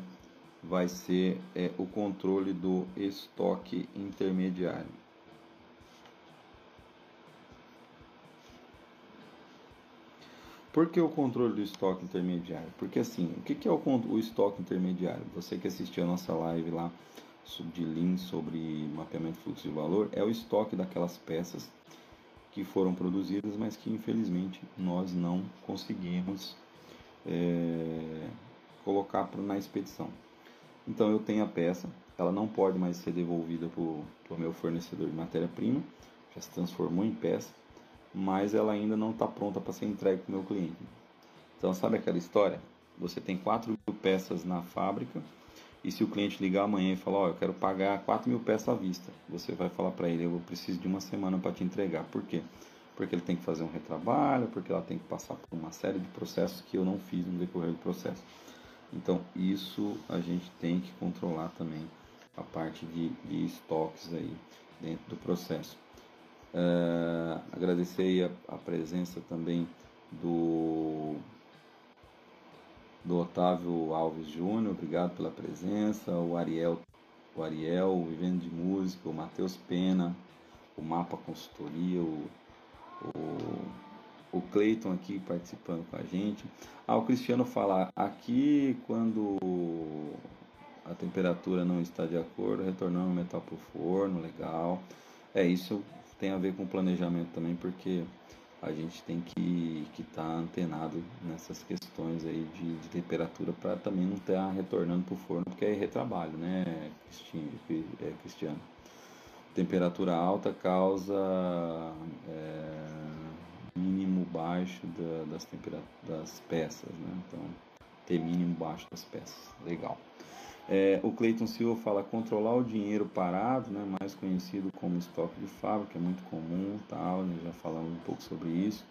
vai ser é, o controle do estoque intermediário. Por que o controle do estoque intermediário? Porque assim, o que é o, o estoque intermediário? Você que assistiu a nossa live lá de Lean sobre mapeamento de fluxo de valor, é o estoque daquelas peças que foram produzidas, mas que infelizmente nós não conseguimos é, colocar na expedição. Então eu tenho a peça, ela não pode mais ser devolvida para o meu fornecedor de matéria-prima, já se transformou em peça, mas ela ainda não está pronta para ser entregue para o meu cliente. Então, sabe aquela história? Você tem 4 mil peças na fábrica e se o cliente ligar amanhã e falar, ó, oh, eu quero pagar 4 mil peças à vista, você vai falar para ele, eu preciso de uma semana para te entregar. Por quê? Porque ele tem que fazer um retrabalho, porque ela tem que passar por uma série de processos que eu não fiz no decorrer do processo. Então, isso a gente tem que controlar também a parte de, de estoques aí dentro do processo. Uh, agradecer a, a, presença também do, do Otávio Alves Júnior, obrigado pela presença, o Ariel, o Ariel, o Vivendo de Música, o Matheus Pena, o Mapa Consultoria, o, o, o Cleiton aqui participando com a gente. Ah, o Cristiano fala, aqui quando a temperatura não está de acordo, retornando o metal para o forno, legal. É, isso tem a ver com planejamento também, porque a gente tem que estar tá antenado nessas questões aí de, de temperatura para também não estar retornando para o forno, porque é retrabalho, né, é, Cristiano? Temperatura alta causa é, mínimo baixo da, das, das peças, né? Então, ter mínimo baixo das peças. Legal. É, o Cleiton Silva fala controlar o dinheiro parado, né, mais conhecido como estoque de fábrica, é muito comum, tal, né, já falamos um pouco sobre isso.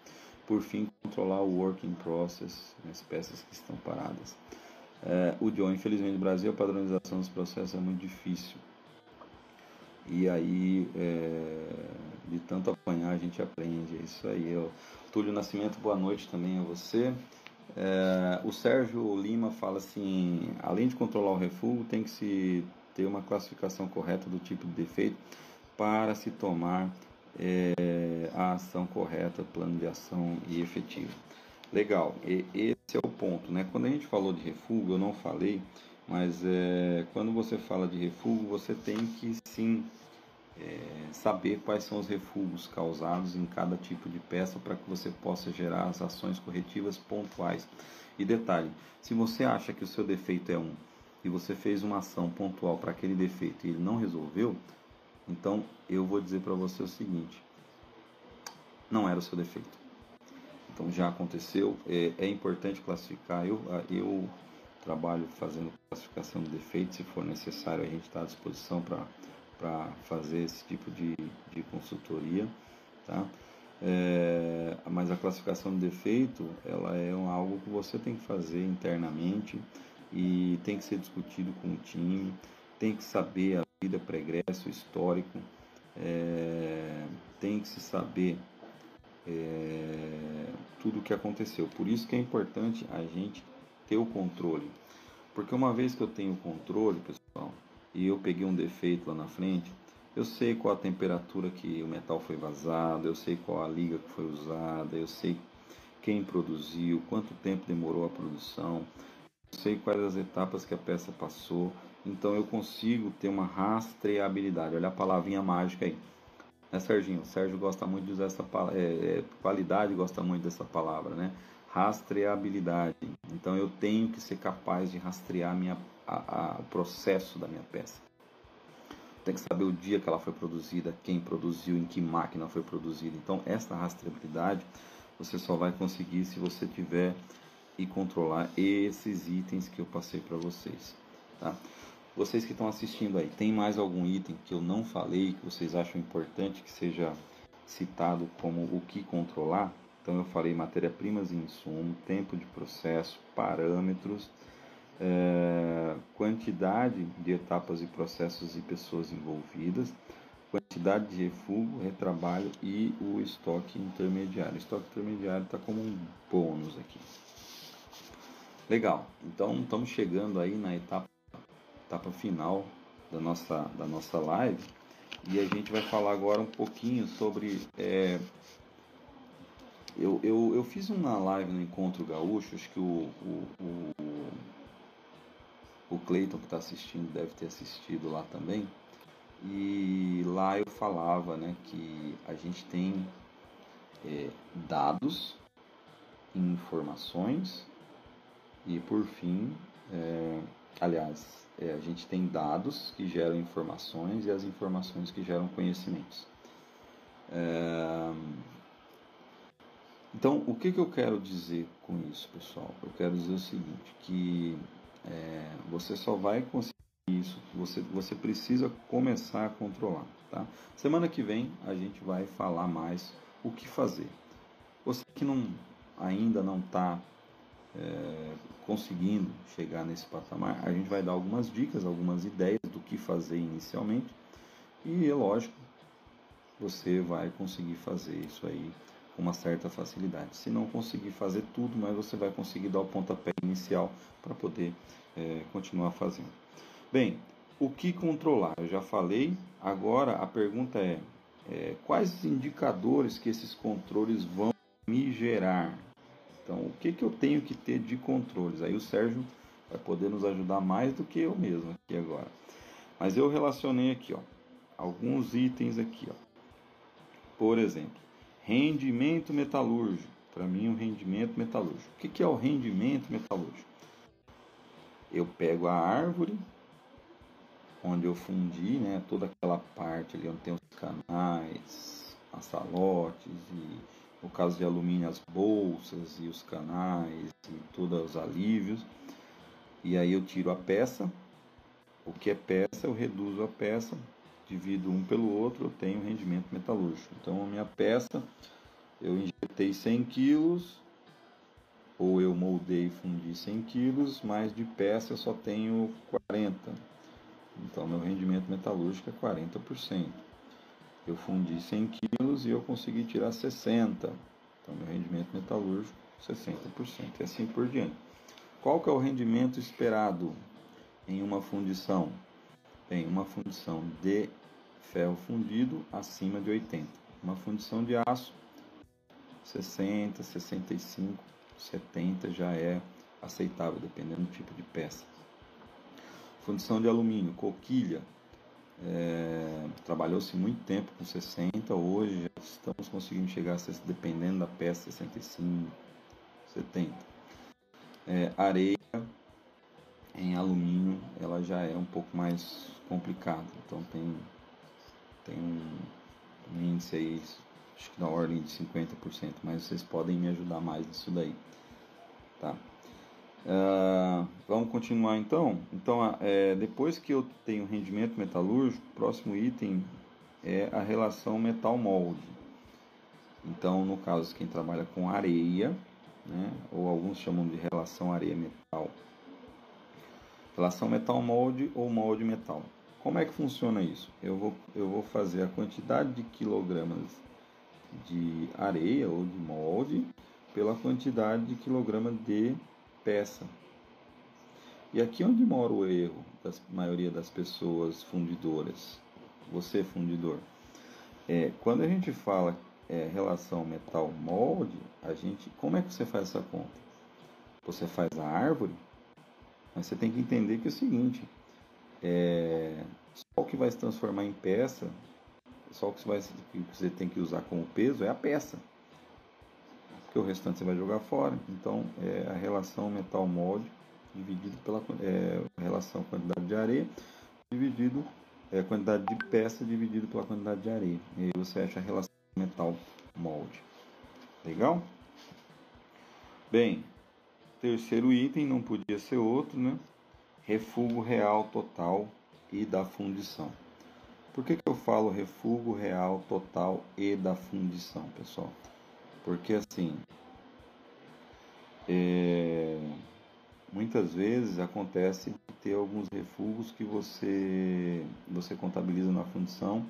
Por fim, controlar o working process, né, as peças que estão paradas. É, o John, infelizmente no Brasil a padronização dos processos é muito difícil. E aí, é, de tanto apanhar, a gente aprende. É isso aí. Eu, Túlio Nascimento, boa noite também a você. É, o Sérgio Lima fala assim: além de controlar o refúgio, tem que se ter uma classificação correta do tipo de defeito para se tomar é, a ação correta, plano de ação e efetivo. Legal, e, esse é o ponto, né? Quando a gente falou de refúgio, eu não falei, mas é, quando você fala de refúgio, você tem que sim é, saber quais são os refugos causados em cada tipo de peça para que você possa gerar as ações corretivas pontuais. E detalhe, se você acha que o seu defeito é um e você fez uma ação pontual para aquele defeito e ele não resolveu, então eu vou dizer para você o seguinte: não era o seu defeito. Então já aconteceu, é, é importante classificar. Eu, eu trabalho fazendo classificação de defeitos, se for necessário, a gente está à disposição para para fazer esse tipo de, de consultoria, tá? É, mas a classificação de defeito ela é algo que você tem que fazer internamente e tem que ser discutido com o time, tem que saber a vida, pregresso, histórico, é, tem que se saber é, tudo o que aconteceu. Por isso que é importante a gente ter o controle, porque uma vez que eu tenho o controle, pessoal, e eu peguei um defeito lá na frente, eu sei qual a temperatura que o metal foi vazado, eu sei qual a liga que foi usada, eu sei quem produziu, quanto tempo demorou a produção, eu sei quais as etapas que a peça passou, então eu consigo ter uma rastreabilidade. Olha a palavrinha mágica aí. Né, Serginho? O Sérgio gosta muito de usar essa palavra, é, é, qualidade gosta muito dessa palavra, né? Rastreabilidade. Então eu tenho que ser capaz de rastrear minha a, a, o processo da minha peça. Tem que saber o dia que ela foi produzida, quem produziu, em que máquina foi produzida. Então, essa rastreabilidade você só vai conseguir se você tiver e controlar esses itens que eu passei para vocês. Tá? Vocês que estão assistindo aí, tem mais algum item que eu não falei que vocês acham importante que seja citado como o que controlar? Então eu falei matéria-primas e insumo, tempo de processo, parâmetros é, quantidade de etapas e processos e pessoas envolvidas, quantidade de refúgio, retrabalho e o estoque intermediário. O estoque intermediário está como um bônus aqui. Legal, então estamos chegando aí na etapa, etapa final da nossa, da nossa live e a gente vai falar agora um pouquinho sobre. É, eu, eu, eu fiz uma live no Encontro Gaúcho, acho que o, o, o o Cleiton que está assistindo deve ter assistido lá também. E lá eu falava né, que a gente tem é, dados, informações e por fim, é, aliás, é, a gente tem dados que geram informações e as informações que geram conhecimentos. É... Então, o que, que eu quero dizer com isso, pessoal? Eu quero dizer o seguinte, que é, você só vai conseguir isso, você, você precisa começar a controlar. Tá? Semana que vem a gente vai falar mais o que fazer. Você que não, ainda não está é, conseguindo chegar nesse patamar, a gente vai dar algumas dicas, algumas ideias do que fazer inicialmente e é lógico, você vai conseguir fazer isso aí com uma certa facilidade. Se não conseguir fazer tudo, mas você vai conseguir dar o pontapé inicial para poder é, continuar fazendo. Bem, o que controlar? Eu já falei. Agora a pergunta é, é quais indicadores que esses controles vão me gerar? Então, o que, que eu tenho que ter de controles? Aí o Sérgio vai poder nos ajudar mais do que eu mesmo aqui agora. Mas eu relacionei aqui, ó, alguns itens aqui, ó. Por exemplo, Rendimento metalúrgico. Para mim, o rendimento metalúrgico. O que é o rendimento metalúrgico? Eu pego a árvore onde eu fundi, né, toda aquela parte ali onde tem os canais, as salotes e no caso de alumínio as bolsas e os canais e todos os alívios. E aí eu tiro a peça. O que é peça, eu reduzo a peça divido um pelo outro, eu tenho rendimento metalúrgico. Então, a minha peça, eu injetei 100 quilos, ou eu moldei e fundi 100 quilos, mas de peça eu só tenho 40. Então, meu rendimento metalúrgico é 40%. Eu fundi 100 quilos e eu consegui tirar 60. Então, meu rendimento metalúrgico, 60%. E assim por diante. Qual que é o rendimento esperado em uma fundição? Bem, uma fundição de ferro fundido acima de 80. Uma fundição de aço 60, 65, 70 já é aceitável, dependendo do tipo de peça. Fundição de alumínio, coquilha, é, trabalhou-se muito tempo com 60, hoje já estamos conseguindo chegar a 60, dependendo da peça, 65, 70. É, areia em alumínio, ela já é um pouco mais complicada, então tem tem um, índice aí, acho que na ordem de 50%, mas vocês podem me ajudar mais nisso daí. Tá? Uh, vamos continuar então? Então, é, depois que eu tenho rendimento metalúrgico, o próximo item é a relação metal-molde. Então, no caso, quem trabalha com areia, né, ou alguns chamam de relação areia-metal. Relação metal-molde ou molde-metal. Como é que funciona isso? Eu vou, eu vou fazer a quantidade de quilogramas de areia ou de molde pela quantidade de quilograma de peça. E aqui onde mora o erro da maioria das pessoas fundidoras. Você fundidor. É, quando a gente fala é, relação metal molde, a gente como é que você faz essa conta? Você faz a árvore, mas você tem que entender que é o seguinte: é, só o que vai se transformar em peça, só o que você, vai, que você tem que usar como peso é a peça. Porque o restante você vai jogar fora. Então, é a relação metal-molde dividido pela é, relação quantidade de areia dividido é, a quantidade de peça dividido pela quantidade de areia. E aí você acha a relação metal-molde. Legal? Bem, terceiro item não podia ser outro, né? refúgio real total e da fundição. Por que, que eu falo refúgio real total e da fundição, pessoal? Porque assim, é, muitas vezes acontece ter alguns refugos que você, você contabiliza na fundição,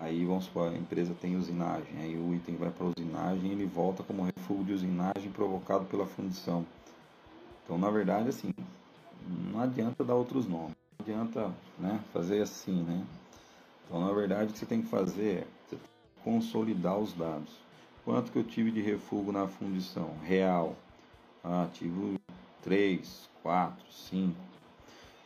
aí vamos supor, a empresa tem usinagem, aí o item vai para a usinagem e ele volta como refúgio de usinagem provocado pela fundição. Então, na verdade, assim, não adianta dar outros nomes, não adianta né, fazer assim, né? Então, na verdade, o que você tem que fazer é consolidar os dados. Quanto que eu tive de refúgio na fundição? Real. Ah, tive 3, 4, 5.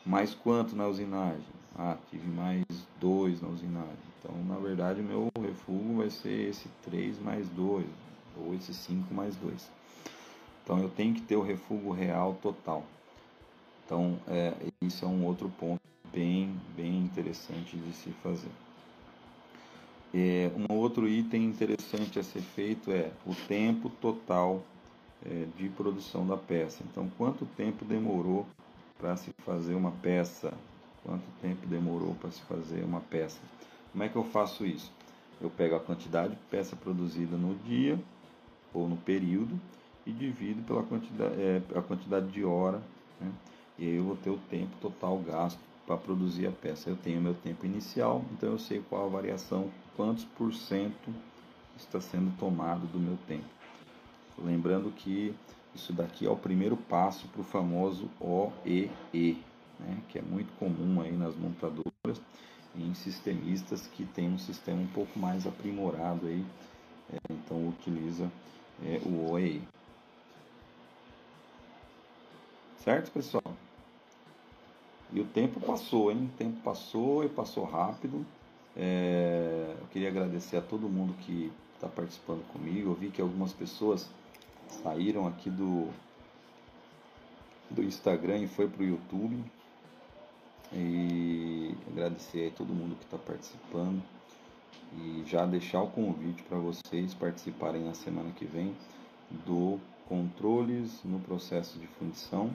Mais quanto na usinagem? Ah, tive mais 2 na usinagem. Então, na verdade, o meu refúgio vai ser esse 3 mais 2, ou esse 5 mais 2. Então, eu tenho que ter o refúgio real total. Então, é, isso é um outro ponto bem, bem interessante de se fazer. É, um outro item interessante a ser feito é o tempo total é, de produção da peça. Então, quanto tempo demorou para se fazer uma peça? Quanto tempo demorou para se fazer uma peça? Como é que eu faço isso? Eu pego a quantidade de peça produzida no dia ou no período e divido pela quantidade, é, a quantidade de hora, né? e aí eu vou ter o tempo total gasto para produzir a peça. Eu tenho meu tempo inicial, então eu sei qual a variação, quantos por cento está sendo tomado do meu tempo. Lembrando que isso daqui é o primeiro passo para o famoso OEE, né? que é muito comum aí nas montadoras em sistemistas que têm um sistema um pouco mais aprimorado aí, é, então utiliza é, o OEE. Certo, pessoal? E o tempo passou, hein? O tempo passou e passou rápido. É, eu queria agradecer a todo mundo que está participando comigo. Eu vi que algumas pessoas saíram aqui do, do Instagram e foi para o YouTube. E agradecer a todo mundo que está participando. E já deixar o convite para vocês participarem na semana que vem do controles no processo de fundição.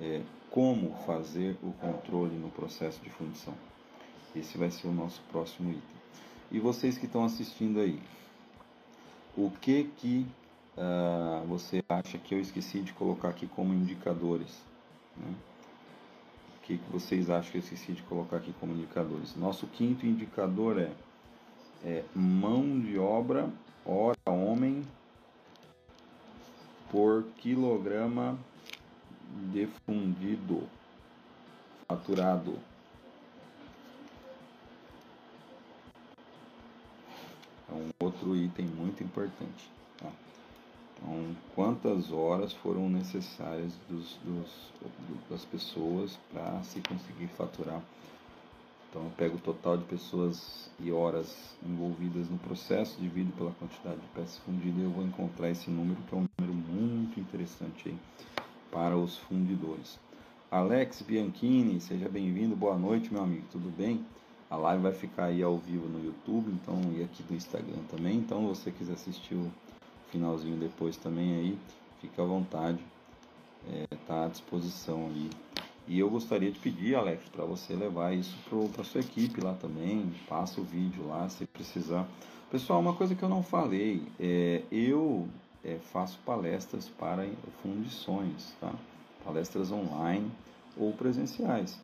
É, como fazer o controle no processo de fundição. Esse vai ser o nosso próximo item. E vocês que estão assistindo aí, o que que uh, você acha que eu esqueci de colocar aqui como indicadores? Né? O que, que vocês acham que eu esqueci de colocar aqui como indicadores? Nosso quinto indicador é, é mão de obra, hora homem por quilograma defundido, faturado. É um outro item muito importante. Tá? Então, quantas horas foram necessárias dos, dos das pessoas para se conseguir faturar? Então, eu pego o total de pessoas e horas envolvidas no processo, divido pela quantidade de peças fundidas e eu vou encontrar esse número, que é um número muito interessante aí para os fundidores. Alex Bianchini, seja bem-vindo, boa noite, meu amigo, tudo bem? A live vai ficar aí ao vivo no YouTube, então e aqui no Instagram também. Então, se você quiser assistir o finalzinho depois também aí, fica à vontade, está é, à disposição aí. E eu gostaria de pedir, Alex, para você levar isso para sua equipe lá também, passa o vídeo lá se precisar. Pessoal, uma coisa que eu não falei, é, eu é, faço palestras para fundições, tá? Palestras online ou presenciais,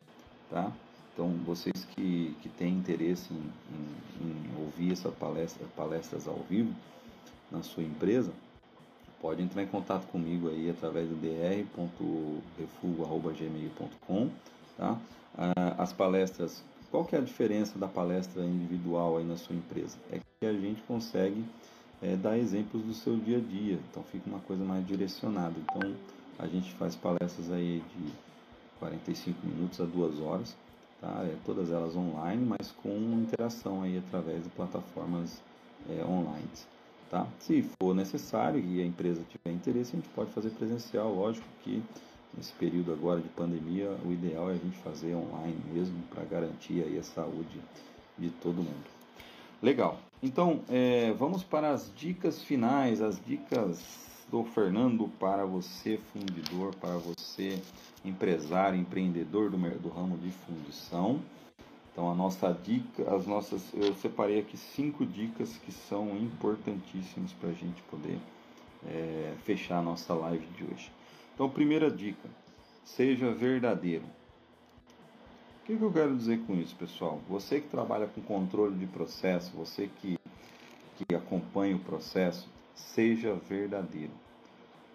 tá? Então, vocês que, que têm interesse em, em, em ouvir essa palestra, palestras ao vivo na sua empresa, pode entrar em contato comigo aí através do dr.refugo.gmail.com, tá? Ah, as palestras, qual que é a diferença da palestra individual aí na sua empresa? É que a gente consegue é, dar exemplos do seu dia a dia. Então fica uma coisa mais direcionada. Então a gente faz palestras aí de 45 minutos a 2 horas, tá? É, todas elas online, mas com interação aí através de plataformas é, online. Tá? Se for necessário e a empresa tiver interesse, a gente pode fazer presencial. Lógico que nesse período agora de pandemia, o ideal é a gente fazer online mesmo para garantir aí a saúde de todo mundo. Legal. Então, é, vamos para as dicas finais, as dicas do Fernando para você, fundidor, para você, empresário, empreendedor do, do ramo de fundição. Então, a nossa dica, as nossas, eu separei aqui cinco dicas que são importantíssimas para a gente poder é, fechar a nossa live de hoje. Então, primeira dica: seja verdadeiro. O que, que eu quero dizer com isso, pessoal? Você que trabalha com controle de processo, você que, que acompanha o processo, seja verdadeiro.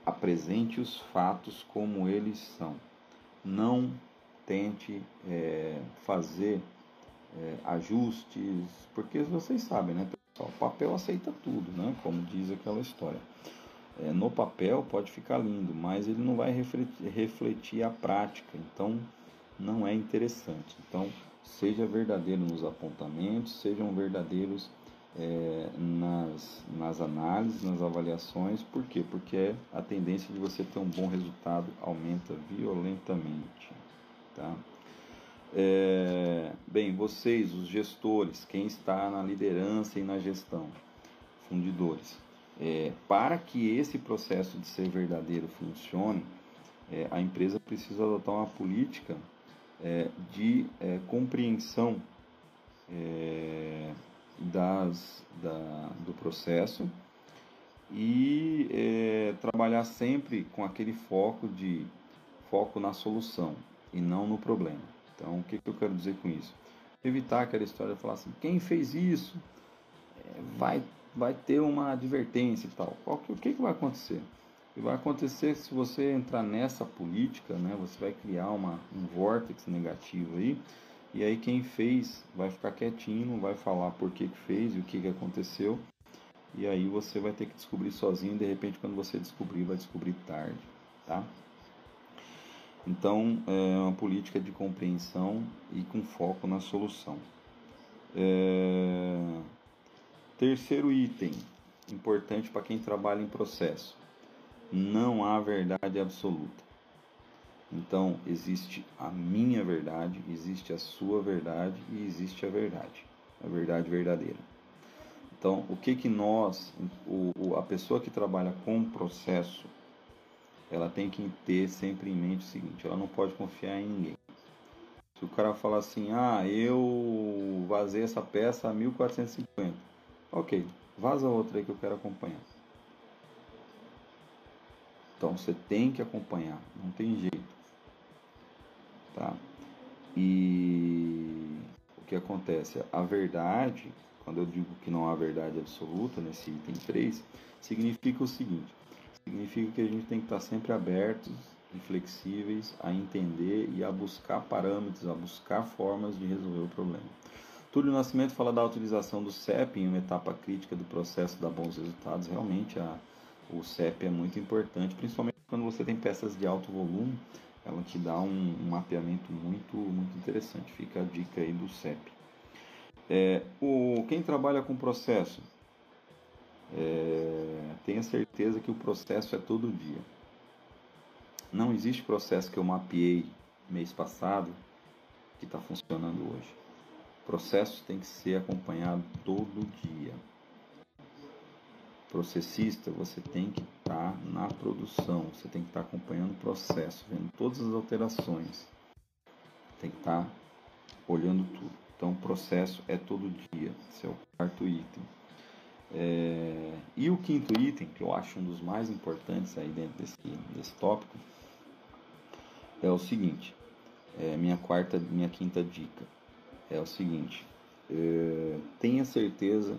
Apresente os fatos como eles são. Não tente é, fazer é, ajustes, porque vocês sabem, né, pessoal? O papel aceita tudo, né? Como diz aquela história. É, no papel pode ficar lindo, mas ele não vai refletir, refletir a prática. Então, não é interessante. Então, seja verdadeiro nos apontamentos, sejam verdadeiros é, nas, nas análises, nas avaliações. Por quê? Porque a tendência de você ter um bom resultado aumenta violentamente. Tá? É, bem, vocês, os gestores, quem está na liderança e na gestão, fundidores, é, para que esse processo de ser verdadeiro funcione, é, a empresa precisa adotar uma política é, de é, compreensão é, das, da, do processo e é, trabalhar sempre com aquele foco de foco na solução e não no problema. Então, o que, que eu quero dizer com isso? Evitar aquela história de falar assim, quem fez isso é, vai, vai ter uma advertência e tal. O que, que vai acontecer? Que vai acontecer se você entrar nessa política, né, você vai criar uma, um vórtice negativo aí, e aí quem fez vai ficar quietinho, não vai falar por que, que fez e o que, que aconteceu, e aí você vai ter que descobrir sozinho, e de repente quando você descobrir, vai descobrir tarde, tá? Então, é uma política de compreensão e com foco na solução. É... Terceiro item, importante para quem trabalha em processo: não há verdade absoluta. Então, existe a minha verdade, existe a sua verdade e existe a verdade, a verdade verdadeira. Então, o que que nós, o, a pessoa que trabalha com processo, ela tem que ter sempre em mente o seguinte: ela não pode confiar em ninguém. Se o cara falar assim, ah, eu vazei essa peça a 1450, ok, vaza outra aí que eu quero acompanhar. Então você tem que acompanhar, não tem jeito. Tá? E o que acontece? A verdade, quando eu digo que não há verdade absoluta nesse item 3, significa o seguinte: significa que a gente tem que estar sempre abertos e flexíveis a entender e a buscar parâmetros, a buscar formas de resolver o problema. Túlio Nascimento fala da utilização do CEP em uma etapa crítica do processo da bons resultados. Realmente, a, o CEP é muito importante, principalmente quando você tem peças de alto volume, ela te dá um, um mapeamento muito, muito interessante. Fica a dica aí do CEP. É, o, quem trabalha com processo, é, tenha certeza que o processo é todo dia. Não existe processo que eu mapeei mês passado que está funcionando hoje. O processo tem que ser acompanhado todo dia. Processista, você tem que estar tá na produção, você tem que estar tá acompanhando o processo, vendo todas as alterações. Tem que estar tá olhando tudo. Então, o processo é todo dia. Esse é o quarto item. É, e o quinto item, que eu acho um dos mais importantes aí dentro desse, desse tópico, é o seguinte, é minha quarta, minha quinta dica é o seguinte, é, tenha certeza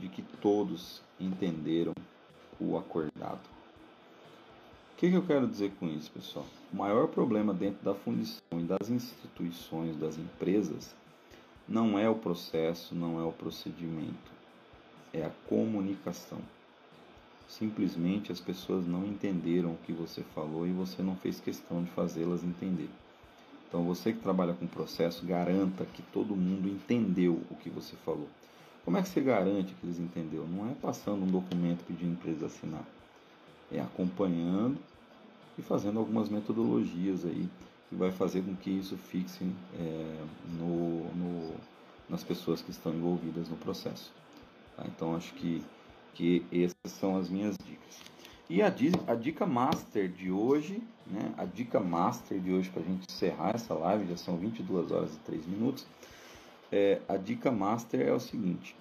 de que todos entenderam o acordado. O que, que eu quero dizer com isso, pessoal? O maior problema dentro da fundição e das instituições, das empresas, não é o processo, não é o procedimento, é a comunicação. Simplesmente as pessoas não entenderam o que você falou e você não fez questão de fazê-las entender. Então você que trabalha com processo, garanta que todo mundo entendeu o que você falou. Como é que você garante que eles entenderam? Não é passando um documento pedindo para eles assinar. É acompanhando e fazendo algumas metodologias aí que vai fazer com que isso fixe é, no, no, nas pessoas que estão envolvidas no processo. Tá? Então acho que, que essas são as minhas dicas. E a, a dica master de hoje, né? A dica master de hoje para a gente encerrar essa live, já são 22 horas e 3 minutos. É, a dica master é o seguinte: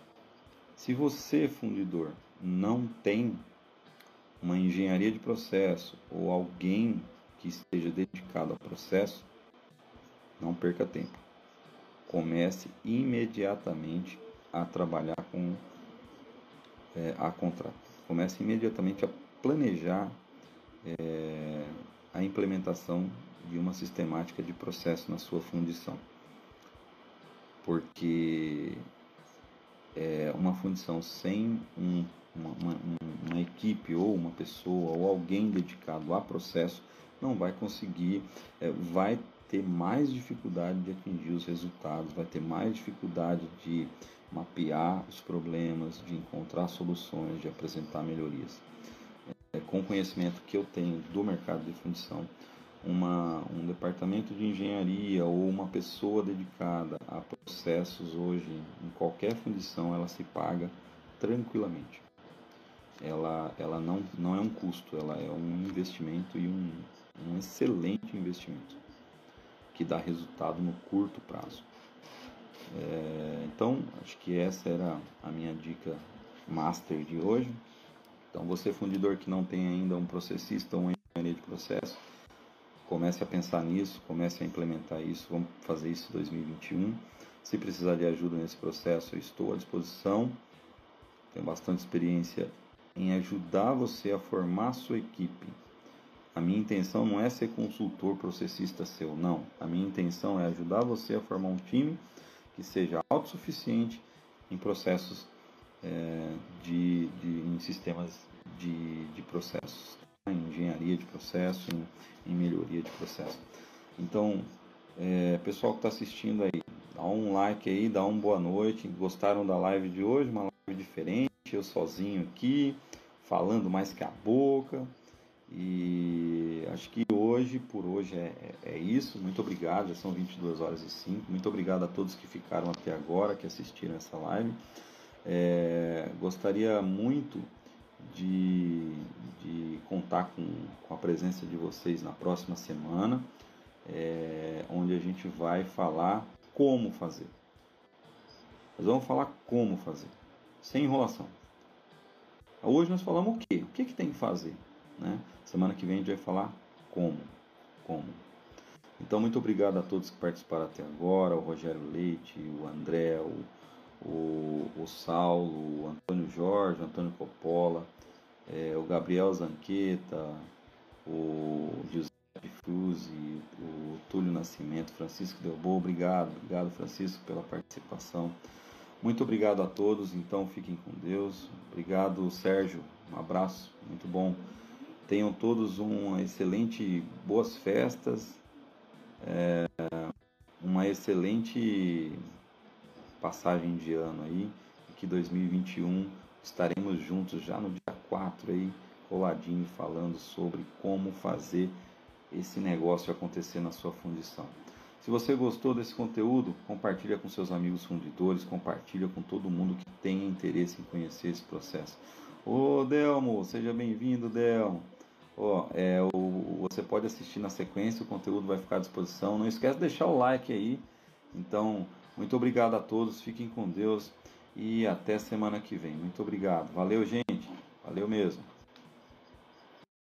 se você, fundidor, não tem uma engenharia de processo ou alguém que esteja dedicado ao processo, não perca tempo. Comece imediatamente a trabalhar com é, a contrato. Comece imediatamente a planejar é, a implementação de uma sistemática de processo na sua fundição. Porque é, uma fundição sem um, uma, uma, uma, equipe ou uma pessoa ou alguém dedicado a processo não vai conseguir, é, vai ter mais dificuldade de atingir os resultados, vai ter mais dificuldade de mapear os problemas, de encontrar soluções, de apresentar melhorias. É, com o conhecimento que eu tenho do mercado de fundição, uma, um departamento de engenharia ou uma pessoa dedicada a processos hoje, em qualquer fundição, ela se paga tranquilamente. Ela, ela não, não é um custo, ela é um investimento e um, um excelente investimento que dá resultado no curto prazo. É, então, acho que essa era a minha dica master de hoje. Então, você fundidor que não tem ainda um processista ou um engenharia de processo, comece a pensar nisso, comece a implementar isso. Vamos fazer isso em 2021. Se precisar de ajuda nesse processo, eu estou à disposição. Tenho bastante experiência em ajudar você a formar a sua equipe. A minha intenção não é ser consultor processista seu, não. A minha intenção é ajudar você a formar um time que seja autossuficiente em processos é, de, de, em sistemas de, de processos? Em engenharia de processo, em, em melhoria de processo. Então, é, pessoal que está assistindo aí, dá um like aí, dá uma boa noite. Gostaram da live de hoje? Uma live diferente, eu sozinho aqui, falando mais que a boca. E acho que hoje, por hoje, é, é, é, isso. Muito obrigado, já são 22 horas e 5. Muito obrigado a todos que ficaram até agora, que assistiram essa live. É, gostaria muito de, de contar com, com, a presença de vocês na próxima semana, é, onde a gente vai falar como fazer. Nós vamos falar como fazer, sem enrolação. Hoje nós falamos o quê? O que, que tem que fazer? Né? Semana que vem a gente vai falar como. Como. Então, muito obrigado a todos que participaram até agora: o Rogério Leite, o André, o, o, o Saulo, o Antônio Jorge, o Antônio Coppola, é, o Gabriel Zanqueta, o Giuseppe Fruzi, o Túlio Nascimento, Francisco Delbo. Obrigado, obrigado, Francisco, pela participação. Muito obrigado a todos, então fiquem com Deus. Obrigado, Sérgio. Um abraço, muito bom. Tenham todos uma excelente, boas festas, é, uma excelente passagem de ano aí, e que 2021 estaremos juntos já no dia 4 aí, coladinho, falando sobre como fazer esse negócio acontecer na sua fundição. Se você gostou desse conteúdo, compartilha com seus amigos fundidores, compartilha com todo mundo que tenha interesse em conhecer esse processo. Ô Delmo, seja bem-vindo, Delmo. Ó, é, o, você pode assistir na sequência, o conteúdo vai ficar à disposição. Não esquece de deixar o like aí. Então, muito obrigado a todos, fiquem com Deus e até semana que vem. Muito obrigado. Valeu, gente. Valeu mesmo.